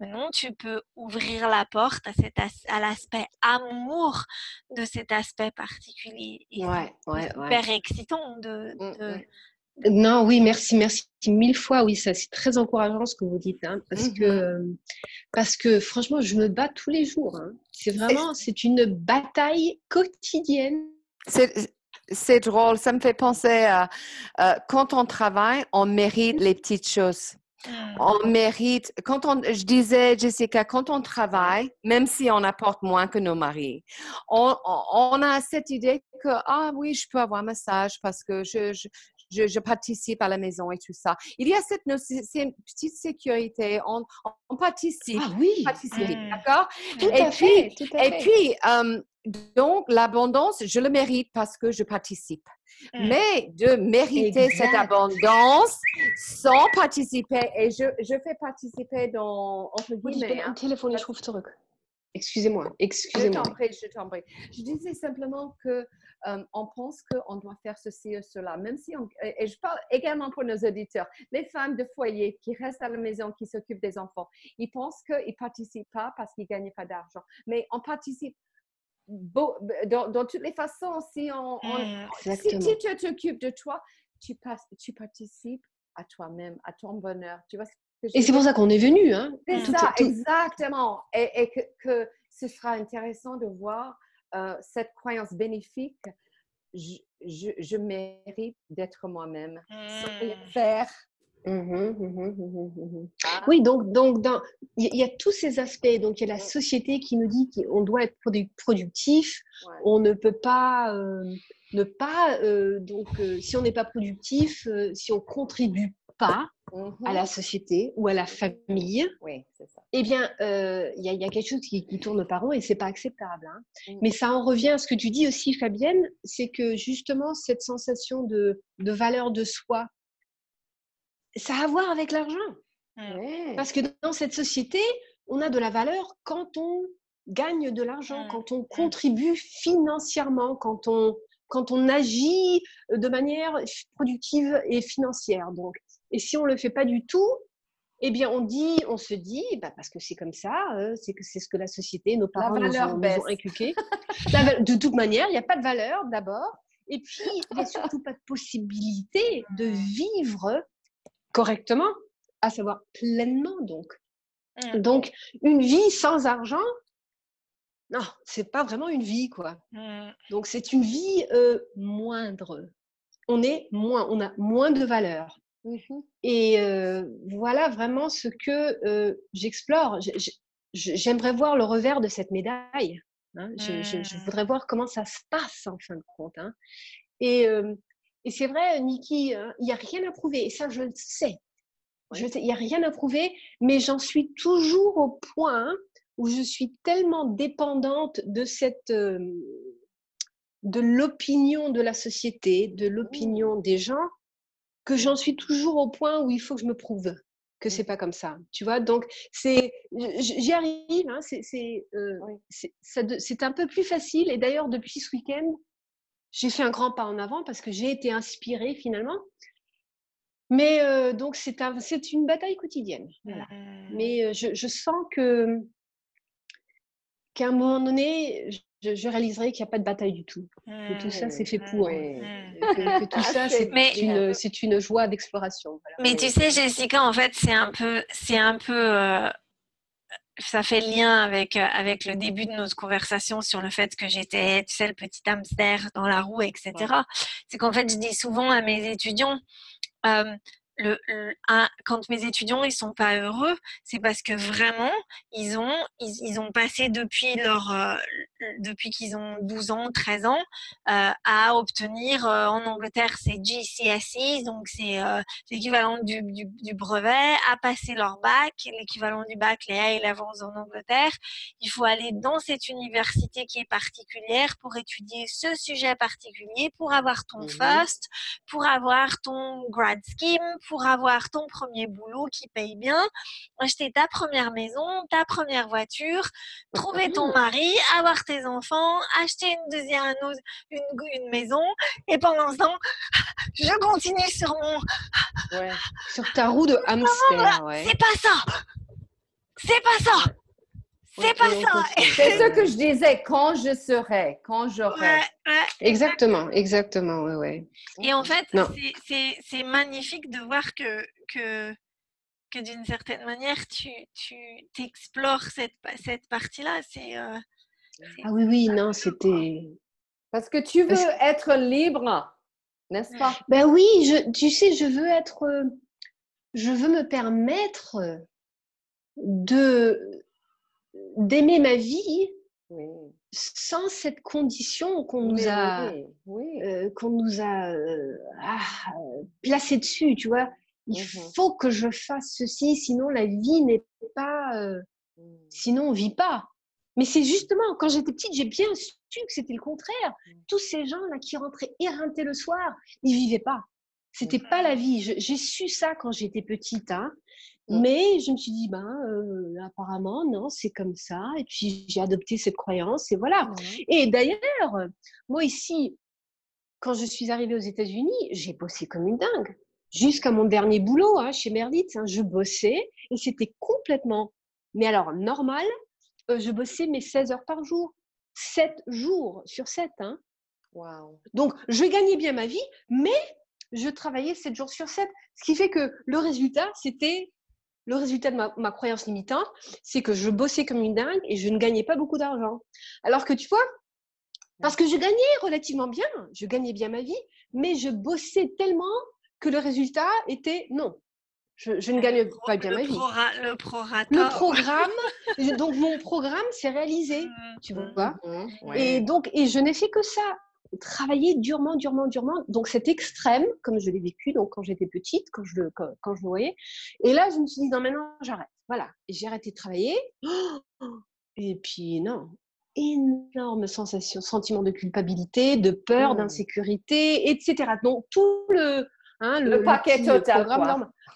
Maintenant, tu peux ouvrir la porte à, cet as- à l'aspect amour de cet aspect particulier. Et Ouais, ouais, ouais. super excitant de, Mm, de- mm. Non, oui, merci, merci mille fois. Oui, ça c'est très encourageant ce que vous dites, hein, parce Mhm. que parce que franchement, je me bats tous les jours. hein. C'est vraiment, c'est une bataille quotidienne. C'est drôle, ça me fait penser à euh, quand on travaille, on mérite les petites choses. Mm. On mérite, quand on, je disais, Jessica, quand on travaille, même si on apporte moins que nos maris, on, on- on a cette idée que, ah oui, je peux avoir un massage parce que je, je, je, je participe à la maison et tout ça. Il y a cette une petite sécurité, on, on participe, Ah oui, participe, Mm. d'accord? tout Et à puis- fait, tout à Et fait. puis, euh, donc, l'abondance, je le mérite parce que je participe. Mm. Mais de mériter cette abondance sans participer, et je, je fais participer dans, entre Oui, ich guillemets, bin hein. ich rufe zurück. Excusez-moi, Je excusez-moi. t'en prie, je t'en prie. Je disais simplement que euh, on pense qu'on doit faire ceci ou cela, même si on, et je parle également pour nos auditeurs, les femmes de foyer qui restent à la maison, qui s'occupent des enfants, ils pensent qu'ils ne participent pas parce qu'ils ne gagnent pas d'argent, mais on participe beau- dans, dans toutes les façons. Si, on, on- Mm. si tu t'occupes de toi, tu, passes, tu participes à toi-même, à ton bonheur. Tu vois ce Et c'est pour ça qu'on est venu, hein. C'est ça, tout- exactement. Et, et que, que ce sera intéressant de voir euh, cette croyance bénéfique. Je, je, je mérite d'être moi-même, sans rien Mm. faire. Mhm, mhm, mhm, hein. Oui, donc, donc dans- il y, a- il y a tous ces aspects. Donc, il y a la société qui nous dit qu'on doit être produ- productif. Ouais. On ne peut pas euh, ne pas. euh, donc, euh, si on n'est pas productif, euh, si on contribue pas à la société ou à la famille, Oui, c'est ça. eh bien, euh, il y, a- il y a quelque chose qui, qui tourne par rond et c'est pas acceptable. hein. Mm. Mais ça en revient à ce que tu dis aussi, Fabienne, c'est que justement cette sensation de, de valeur de soi, ça a à voir avec l'argent. Ouais. Parce que dans cette société, on a de la valeur quand on gagne de l'argent, Mm. quand on contribue financièrement, quand on, quand on agit de manière productive et financière. Donc, et si on ne le fait pas du tout, eh bien, on dit, on se dit, bah, parce que c'est comme ça, euh, c'est que c'est ce que la société, nos parents nous ont, nous ont, inculqué. de toute manière, il n'y a pas de valeur d'abord, et puis il n'y a surtout pas de possibilité de vivre correctement, à savoir pleinement donc. Mmh. Donc, une vie sans argent, non, c'est pas vraiment une vie, quoi. Mmh. Donc, c'est une vie euh, moindre. On est moins, on a moins de valeur. Mmh Et voilà vraiment ce que j'explore. J'aimerais voir le revers de cette médaille. Hein. Je, mmh. voudrais voir comment ça se passe en fin de compte. Hein. Et, et c'est vrai, Niki, hein, il n'y a rien à prouver. Et ça, je le sais. Il n'y a rien à prouver, mais j'en suis toujours au point où je suis tellement dépendante de cette de l'opinion de la société, de l'opinion mmh. des gens, que j'en suis toujours au point où il faut que je me prouve que c'est pas comme ça. Tu vois, donc c'est, j'y arrive. Hein, euh, c'est, un peu plus facile. Et d'ailleurs, depuis ce week-end, j'ai fait un grand pas en avant parce que j'ai été inspirée finalement. Mais euh, donc c'est, c'est une bataille quotidienne. Mmh. Mais euh, je, je, sens que qu'à un moment donné, je, réaliserai qu'il n'y a pas de bataille du tout. Que tout ça, c'est fait pour. Que, tout ça, c'est une, une, joie d'exploration. Mais tu sais, Jessica, en fait, c'est un peu, c'est un peu, euh, ça fait lien avec euh, avec le début de notre conversation sur le fait que j'étais, tu sais, le petit hamster dans la roue, etc. C'est qu'en fait, je dis souvent à mes étudiants. Euh, le, quand mes étudiants ils sont pas heureux, c'est parce que vraiment ils ont ils, ont passé depuis leur euh, depuis qu'ils ont 12 ans, 13 ans euh, à obtenir euh, en Angleterre c'est GCSE donc c'est l'équivalent du, du, brevet, à passer leur bac, l'équivalent du bac les A l'avance en Angleterre. Il faut aller dans cette université qui est particulière pour étudier ce sujet particulier, pour avoir ton mmh first, pour avoir ton grad scheme pour avoir ton premier boulot qui paye bien, acheter ta première maison, ta première voiture, trouver ton mari, avoir tes enfants, acheter une deuxième une, une maison et pendant ce temps, *laughs* je continue sur mon *laughs* sur ta roue de hamster. C'est pas ça. C'est pas ça. C'est pas ça. *laughs* C'est ce que je disais, quand je serai, quand j'aurai. exactement, exactement, ouais, ouais. Et en fait, c'est magnifique de voir que, que, que d'une certaine manière, tu, tu explores cette, cette partie-là. C'est. Euh, ah oui, oui, non, c'était. Parce que tu veux être libre, n'est-ce pas? Ben oui, je, tu sais, je veux être. Euh, je veux me permettre de d'aimer ma vie sans cette condition qu'on nous, a, euh, qu'on nous a euh, ah, placé dessus, tu vois. Il mmh faut que je fasse ceci, sinon la vie n'est pas... Euh, mmh. sinon on vit pas. Mais c'est justement, quand j'étais petite, j'ai bien su que c'était le contraire. Mmh. Tous ces gens-là qui rentraient éreintés le soir, ils vivaient pas. C'était pas la vie. J'ai su ça quand j'étais petite. Hein. Mmh. Mais je me suis dit, ben, euh, apparemment, non, c'est comme ça. Et puis, j'ai adopté cette croyance et voilà. Et d'ailleurs, moi ici, quand je suis arrivée aux États-Unis, j'ai bossé comme une dingue. Jusqu'à mon dernier boulot hein, chez Merlitz, hein, je bossais et c'était complètement, mais alors normal, euh, je bossais mes 16 heures par jour. 7 jours sur 7. Hein. Wow. Donc, je gagnais bien ma vie, mais je travaillais 7 jours sur 7. Ce qui fait que le résultat, c'était le résultat de ma, croyance limitante, c'est que je bossais comme une dingue et je ne gagnais pas beaucoup d'argent. Alors que tu vois, parce que je gagnais relativement bien, je gagnais bien ma vie, mais je bossais tellement que le résultat était non. Je, ne gagne pas bien ma vie. le Le programme, donc mon programme s'est réalisé, mmh, tu vois. Mmh, mmh, et donc, et je n'ai fait que ça travailler durement, durement, durement. Donc, c'est extrême, comme je l'ai vécu donc quand j'étais petite, quand je, le, quand, je le voyais. Et là, je me suis dit, non, maintenant, j'arrête. Voilà. J'ai arrêté de travailler. *gasps* Et puis, non. Énorme sensation, sentiment de culpabilité, de peur, mmh. d'insécurité, etc. Donc, tout le, hein, le, paquet total.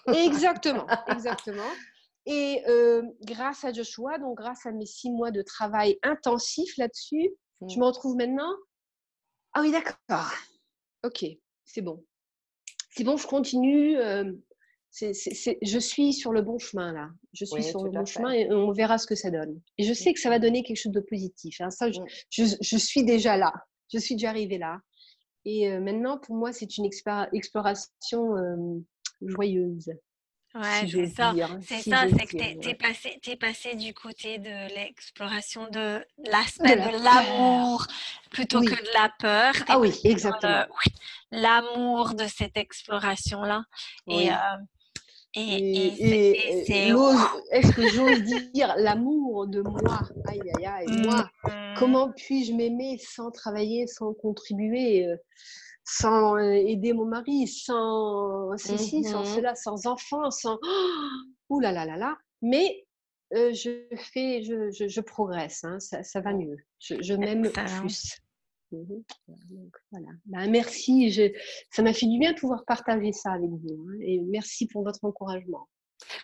Exactement, *laughs* exactement. Et euh, grâce à Joshua, donc grâce à mes six mois de travail intensif là-dessus, je mmh. me retrouve maintenant ah oui, d'accord. Ok, c'est bon. C'est bon, je continue. je suis sur le bon chemin là. Je suis sur le bon chemin et on verra ce que ça donne. Et je sais que ça va donner quelque chose de positif. Hein. Ça, je, je, suis déjà là. Je suis déjà arrivée là. Et maintenant, pour moi, c'est une exploration joyeuse. Ouais, c'est ça. C'est ça, c'est que tu es, passé, es passé du côté de l'exploration de l'aspect de l'amour plutôt que de la peur. Ah oui, exactement. L'amour de cette exploration-là. Et, et, est-ce que j'ose dire l'amour de moi? Aïe, aïe, aïe, mmh, moi, mmh. comment puis-je m'aimer sans travailler, sans contribuer euh, sans euh, aider mon mari, sans ceci, sans mmh cela, sans enfants, sans *gasps* ouh là là là là. Mais euh, je fais, je, je, progresse, hein, ça, ça, va mieux. Je, je m'aime plus. Mmh voilà. Bah, merci, ça m'a fait du bien de pouvoir partager ça avec vous. Hein, et merci pour votre encouragement.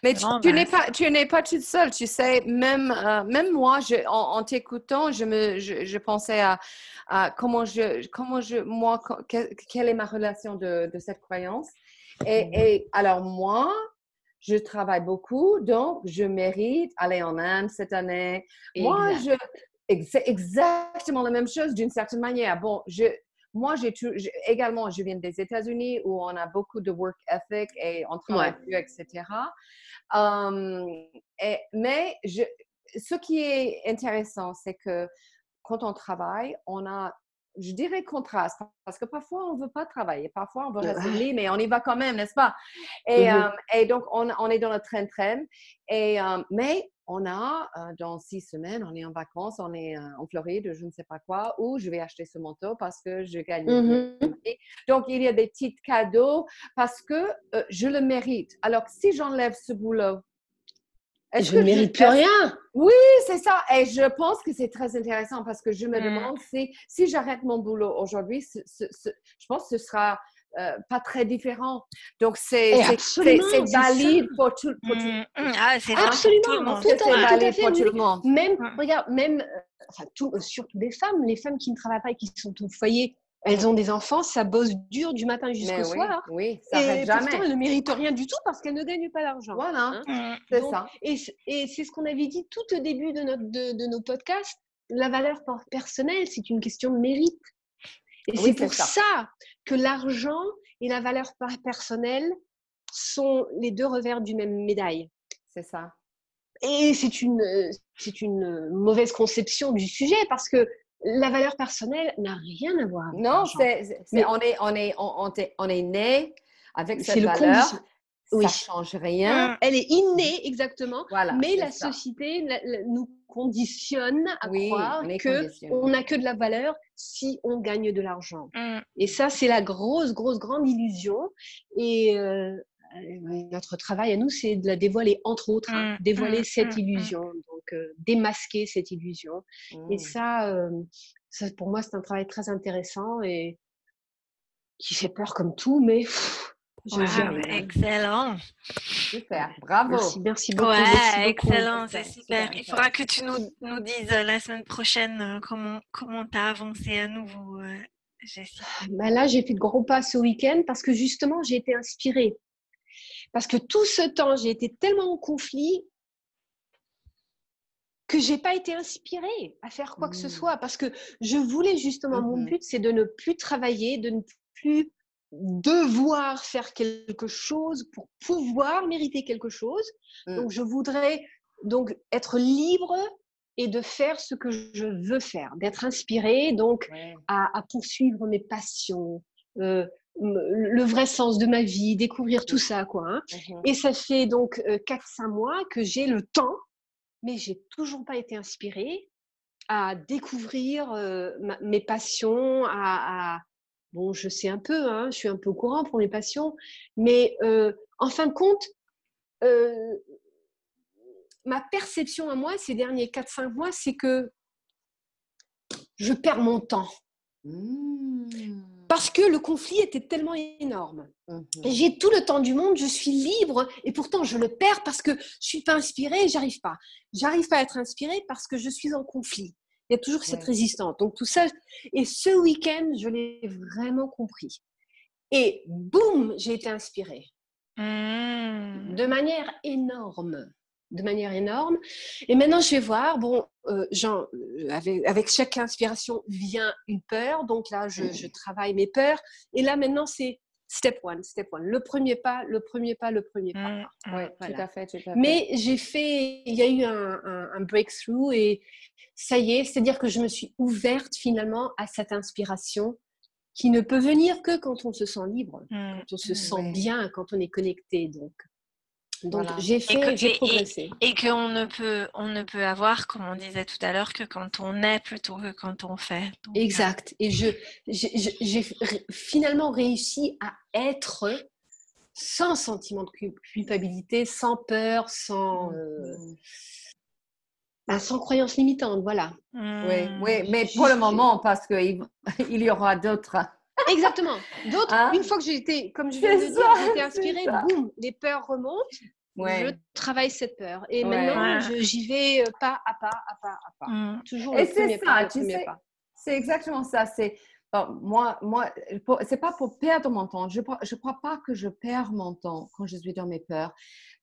Mais tu, n'es pas, tu n'es pas toute seule, tu sais. Même, euh, même moi, je, en, t'écoutant, je me, je, pensais à, comment je, comment je, moi, quelle est ma relation de, de cette croyance. Et, mhm. et, alors moi, je travaille beaucoup, donc je mérite aller en Inde cette année. Moi, je, c'est exactement la même chose d'une certaine manière. Bon, je, moi, j'ai également, je viens des États-Unis où on a beaucoup de work ethic et on travaille plus, etc. et, mais je, ce qui est intéressant, c'est que quand on travaille, on a, je dirais contraste, parce que parfois on ne veut pas travailler, parfois on veut rester libre, mais on y va quand même, n'est-ce pas? Et, mmh et donc, on, on, est dans le train-train. Et, mais on a, euh, dans six semaines, on est en vacances, on est en Floride, je ne sais pas quoi, où je vais acheter ce manteau parce que je gagne. Mmh Donc, il y a des petits cadeaux parce que je le mérite. Alors, si j'enlève ce boulot, je ne mérite plus rien. Oui, c'est ça. Et je pense que c'est très intéressant parce que je me mmh. demande si, si j'arrête mon boulot aujourd'hui, je pense que ce sera euh, pas très différent. Donc, c'est valide pour tout, pour tout, mmh, mmh. Ah, c'est absolument tout, valide pour tout le monde. Même, mmh. regarde, même, euh, enfin, tout, euh, surtout les femmes, les femmes qui ne travaillent pas et qui sont au foyer, elles ont des enfants, ça bosse dur du matin jusqu'au soir. Oui, ça et jamais. pourtant, elles ne méritent rien du tout parce qu'elles ne gagnent pas d'argent. Voilà, hein. c'est ça. Et, c'est ce qu'on avait dit tout au début de, notre, de, de nos podcasts. La valeur personnelle, c'est une question de mérite. Et c'est pour ça. que l'argent et la valeur personnelle sont les deux revers d'une même médaille. C'est ça. Et c'est une, c'est une mauvaise conception du sujet parce que la valeur personnelle n'a rien à voir. Avec non, c'est, on est, on est, on, on est né avec cette valeur. Oui. Ça change rien. Elle est innée, exactement. Voilà, mais la société nous conditionne à croire qu'on n'a que de la valeur si on gagne de l'argent. Mmh. Et ça, c'est la grosse, grosse, grande illusion. Et euh, notre travail à nous, c'est de la dévoiler, entre autres, hein, mmh. dévoiler mmh. cette illusion, donc euh, démasquer cette illusion. Et ça, euh, ça, pour moi, c'est un travail très intéressant et qui fait peur comme tout, mais excellent. Super, bravo. Merci, beaucoup. Ouais, excellent, c'est super. Il faudra que tu nous, nous dises euh, la semaine prochaine comment comment tu as avancé à nouveau, euh, Jessie. Bah là, j'ai fait de gros pas ce week-end parce que justement, j'ai été inspirée. Parce que tout ce temps, j'ai été tellement en conflit que j'ai pas été inspirée à faire quoi que ce mmh. soit parce que je voulais justement mon mmh but c'est de ne plus travailler, de ne plus devoir faire quelque chose pour pouvoir mériter quelque chose. Mmh. Donc, je voudrais donc être libre et de faire ce que je veux faire, d'être inspirée donc à, poursuivre mes passions, euh, le vrai sens de ma vie, découvrir tout ça quoi. Hein. Et ça fait donc 4-5 euh, mois que j'ai le temps, mais j'ai toujours pas été inspirée à découvrir mes passions, à, Bon, je sais un peu, hein, je suis un peu au courant pour mes passions, mais en fin de compte, ma perception à moi ces derniers 4-5 mois, c'est que je perds mon temps. Mmh. Parce que le conflit était tellement énorme. Mmh j'ai tout le temps du monde, je suis libre et pourtant je le perds parce que je ne suis pas inspirée et j'arrive pas. J'arrive pas à être inspirée parce que je suis en conflit. Il y a toujours cette résistance. Donc tout ça, et ce week-end, je l'ai vraiment compris. Et boum, j'ai été inspirée. mmh. de manière énorme de manière énorme. Et maintenant, je vais voir, bon, euh, euh, avec, chaque inspiration vient une peur. Donc là, je, je travaille mes peurs. Et là, maintenant, c'est step one, step one. Le premier pas, le premier pas, le premier pas. Mmh, oui, tout à fait. Mais j'ai fait, il y a eu un, un, breakthrough et ça y est, c'est-à-dire que je me suis ouverte finalement à cette inspiration qui ne peut venir que quand on se sent libre, mmh, quand on se sent bien, quand on est connecté. Donc, donc j'ai fait, j'ai progressé. Et, qu'on ne peut, on ne peut avoir, comme on disait tout à l'heure, que quand on est plutôt que quand on fait. exact. Et je, j'ai finalement réussi à être sans sentiment de culpabilité, sans peur, sans, mmh, euh, mmh. Bah, sans croyance limitante, voilà. Oui, oui, mais pour le moment, parce qu'il *laughs* il y aura d'autres Exactement. D'autres, hein? une fois que j'ai été, comme je viens de dire, j'ai été inspirée, boum, les peurs remontent. Je travaille cette peur. Et maintenant, j'y vais euh, pas à pas, à pas, à pas. Mmh. Toujours Et c'est ça, tu sais, c'est exactement ça. C'est moi, moi, c'est pas pour perdre mon temps. Je ne crois pas que je perds mon temps quand je suis dans mes peurs,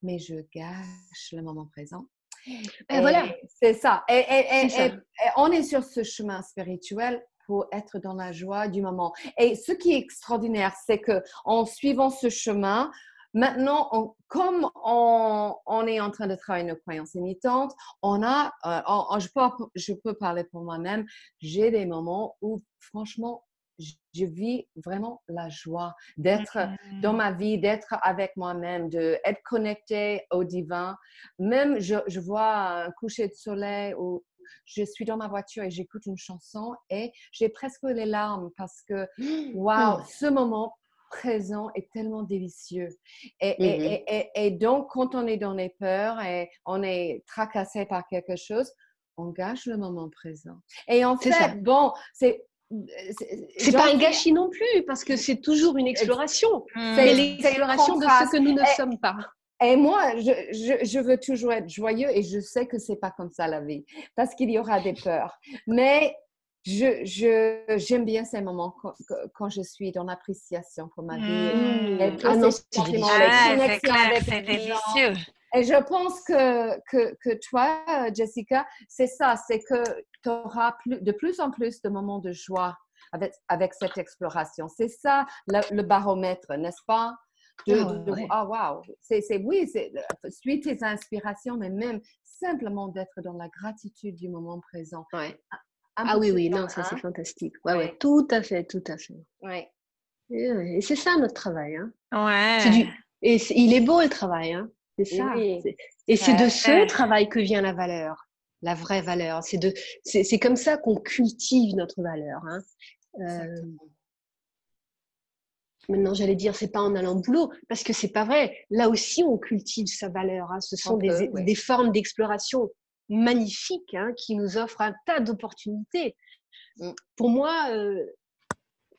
mais je gâche le moment présent. Et, voilà, c'est ça. et, on est sur ce chemin spirituel pour être dans la joie du moment. Et ce qui est extraordinaire, c'est que en suivant ce chemin, Maintenant, comme on, est en train de travailler nos croyances limitantes, on a, euh, je, peux, je peux parler pour moi-même, j'ai des moments où, franchement, je vis vraiment la joie d'être dans mmh. ma vie, d'être avec moi-même, d'être connecté au divin. Même je, je vois un coucher de soleil ou je suis dans ma voiture et j'écoute une chanson et j'ai presque les larmes parce que, *gasps* waouh, mmh. ce moment présent est tellement délicieux. Mmh et, et, donc, quand on est dans les peurs et on est tracassé par quelque chose, on gâche le moment présent. Et en fait, bon, c'est c'est pas un gâchis non plus, parce que c'est toujours une exploration. C'est l'exploration de ce que nous ne sommes pas. Et moi, je, je, veux toujours être joyeux et je sais que c'est pas comme ça la vie, parce qu'il y aura des peurs. Mais je, j'aime bien ces moments quand, quand je suis dans l'appréciation pour ma vie. Mmh. Et, ah non, c'est délicieux. Et je pense que, que, que toi, Jessica, c'est ça, c'est que tu auras plus, de plus en plus de moments de joie avec, avec cette exploration. C'est ça le baromètre, n'est-ce pas? De, ah, wow, c'est, oui, c'est, suis tes inspirations, mais même simplement d'être dans la gratitude du moment présent. Ouais. ah oui, oui, non, ça c'est hein. fantastique. Ouais, ouais, tout à fait, tout à fait. Ouais. Et, c'est ça notre travail. Hein. Ouais. Et il est beau le travail, hein. C'est ça. Et c'est de ce travail que vient la valeur, la vraie valeur. C'est de, c'est comme ça qu'on cultive notre valeur. Hein. Euh, Maintenant, j'allais dire, c'est pas en allant au boulot, parce que c'est pas vrai. Là aussi, on cultive sa valeur. Hein. Ce sont des, des, formes d'exploration magnifiques hein, qui nous offrent un tas d'opportunités. Mm. Pour moi, euh,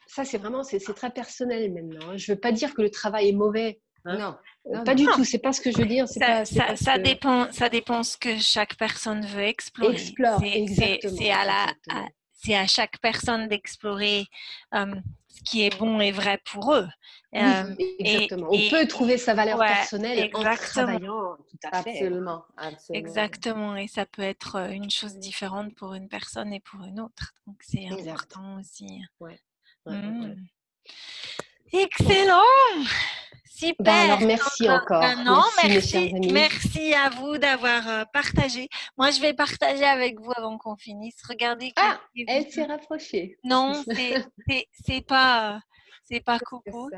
ça, c'est vraiment, c'est très personnel maintenant. Hein. Je veux pas dire que le travail est mauvais. Non, euh, pas du tout. C'est pas ce que je veux dire. Ça, pas, ça, ça dépend. Ça dépend ce que chaque personne veut explorer. Explore. C'est à la. C'est à chaque personne d'explorer euh, ce qui est bon et vrai pour eux. Euh, exactement. On peut trouver sa valeur personnelle en travaillant. Tout à fait. Absolument, Exactement. Et ça peut être euh, une chose différente pour une personne et pour une autre. Donc, c'est important aussi. Ouais. Mmh. Excellent Super. Ben alors, merci encore. non, merci, merci, à vous d'avoir euh, partagé. Moi, je vais partager avec vous avant qu'on finisse. Regardez. Ah, elle s'est rapprochée. Non, c'est pas, c'est pas Coco.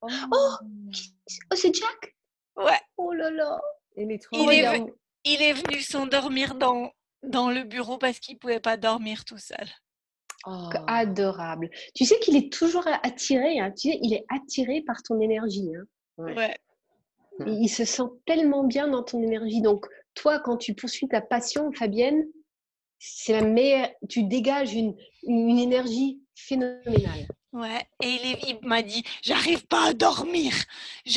Oh, oh, oh c'est Jack? Ouais. Oh là là. Il est, trop il, est, il est venu s'endormir dans, dans le bureau parce qu'il pouvait pas dormir tout seul. Oh. Adorable. Tu sais qu'il est toujours attiré, hein. tu sais, il est attiré par ton énergie. Hein. Ouais. Il, se sent tellement bien dans ton énergie. Donc, toi, quand tu poursuis ta passion, Fabienne, c'est la meilleure. Tu dégages une, une énergie phénoménale. Ouais, et il, m'a dit J'arrive pas à dormir.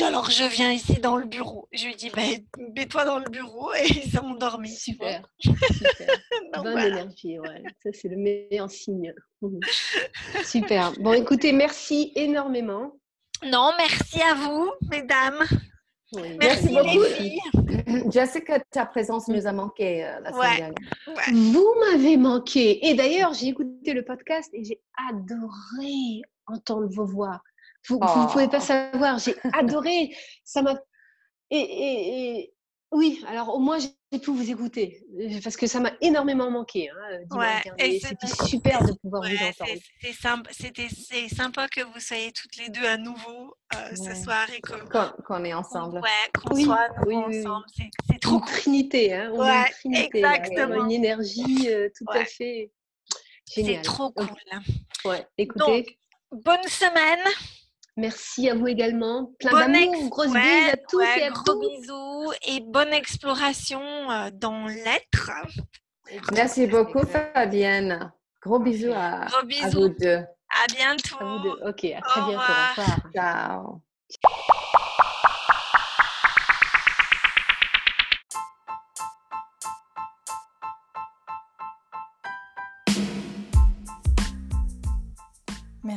Alors je viens ici dans le bureau. Je lui dis ben, Mets-toi dans le bureau et *laughs* ils ont dormi. Super. *laughs* Super. Bonne énergie, ouais. Ça, c'est le meilleur signe. *laughs* Super. Bon, écoutez, merci énormément. Non, merci à vous, mesdames. Merci, beaucoup. *laughs* Jessica, ta présence nous a manqué euh, la semaine dernière. Vous m'avez manqué. Et d'ailleurs, j'ai écouté le podcast et j'ai adoré entendre vos voix. Vous ne pouvez pas oh. savoir, j'ai adoré. Ça m'a. et, oui, alors au moins pu vous écouter parce que ça m'a énormément manqué. Hein, ouais, c'était super de *laughs* pouvoir vous entendre. C'était sympa, que vous soyez toutes les deux à nouveau euh, ce soir et qu'on est ensemble. Ouais, qu'on soit ensemble. C'est trop une Trinité, hein, on une trinité, exactement. une énergie euh, tout à fait géniale. C'est trop cool. Ouais, écoutez. bonne semaine. Merci à vous également. Plein d'amour, grosses bises à tous et à gros bisous et bonne exploration euh, dans l'être. Merci beaucoup Fabienne. Gros bisous à, vous deux. À bientôt. À vous deux. Ok, à très bientôt. Au revoir. Ciao.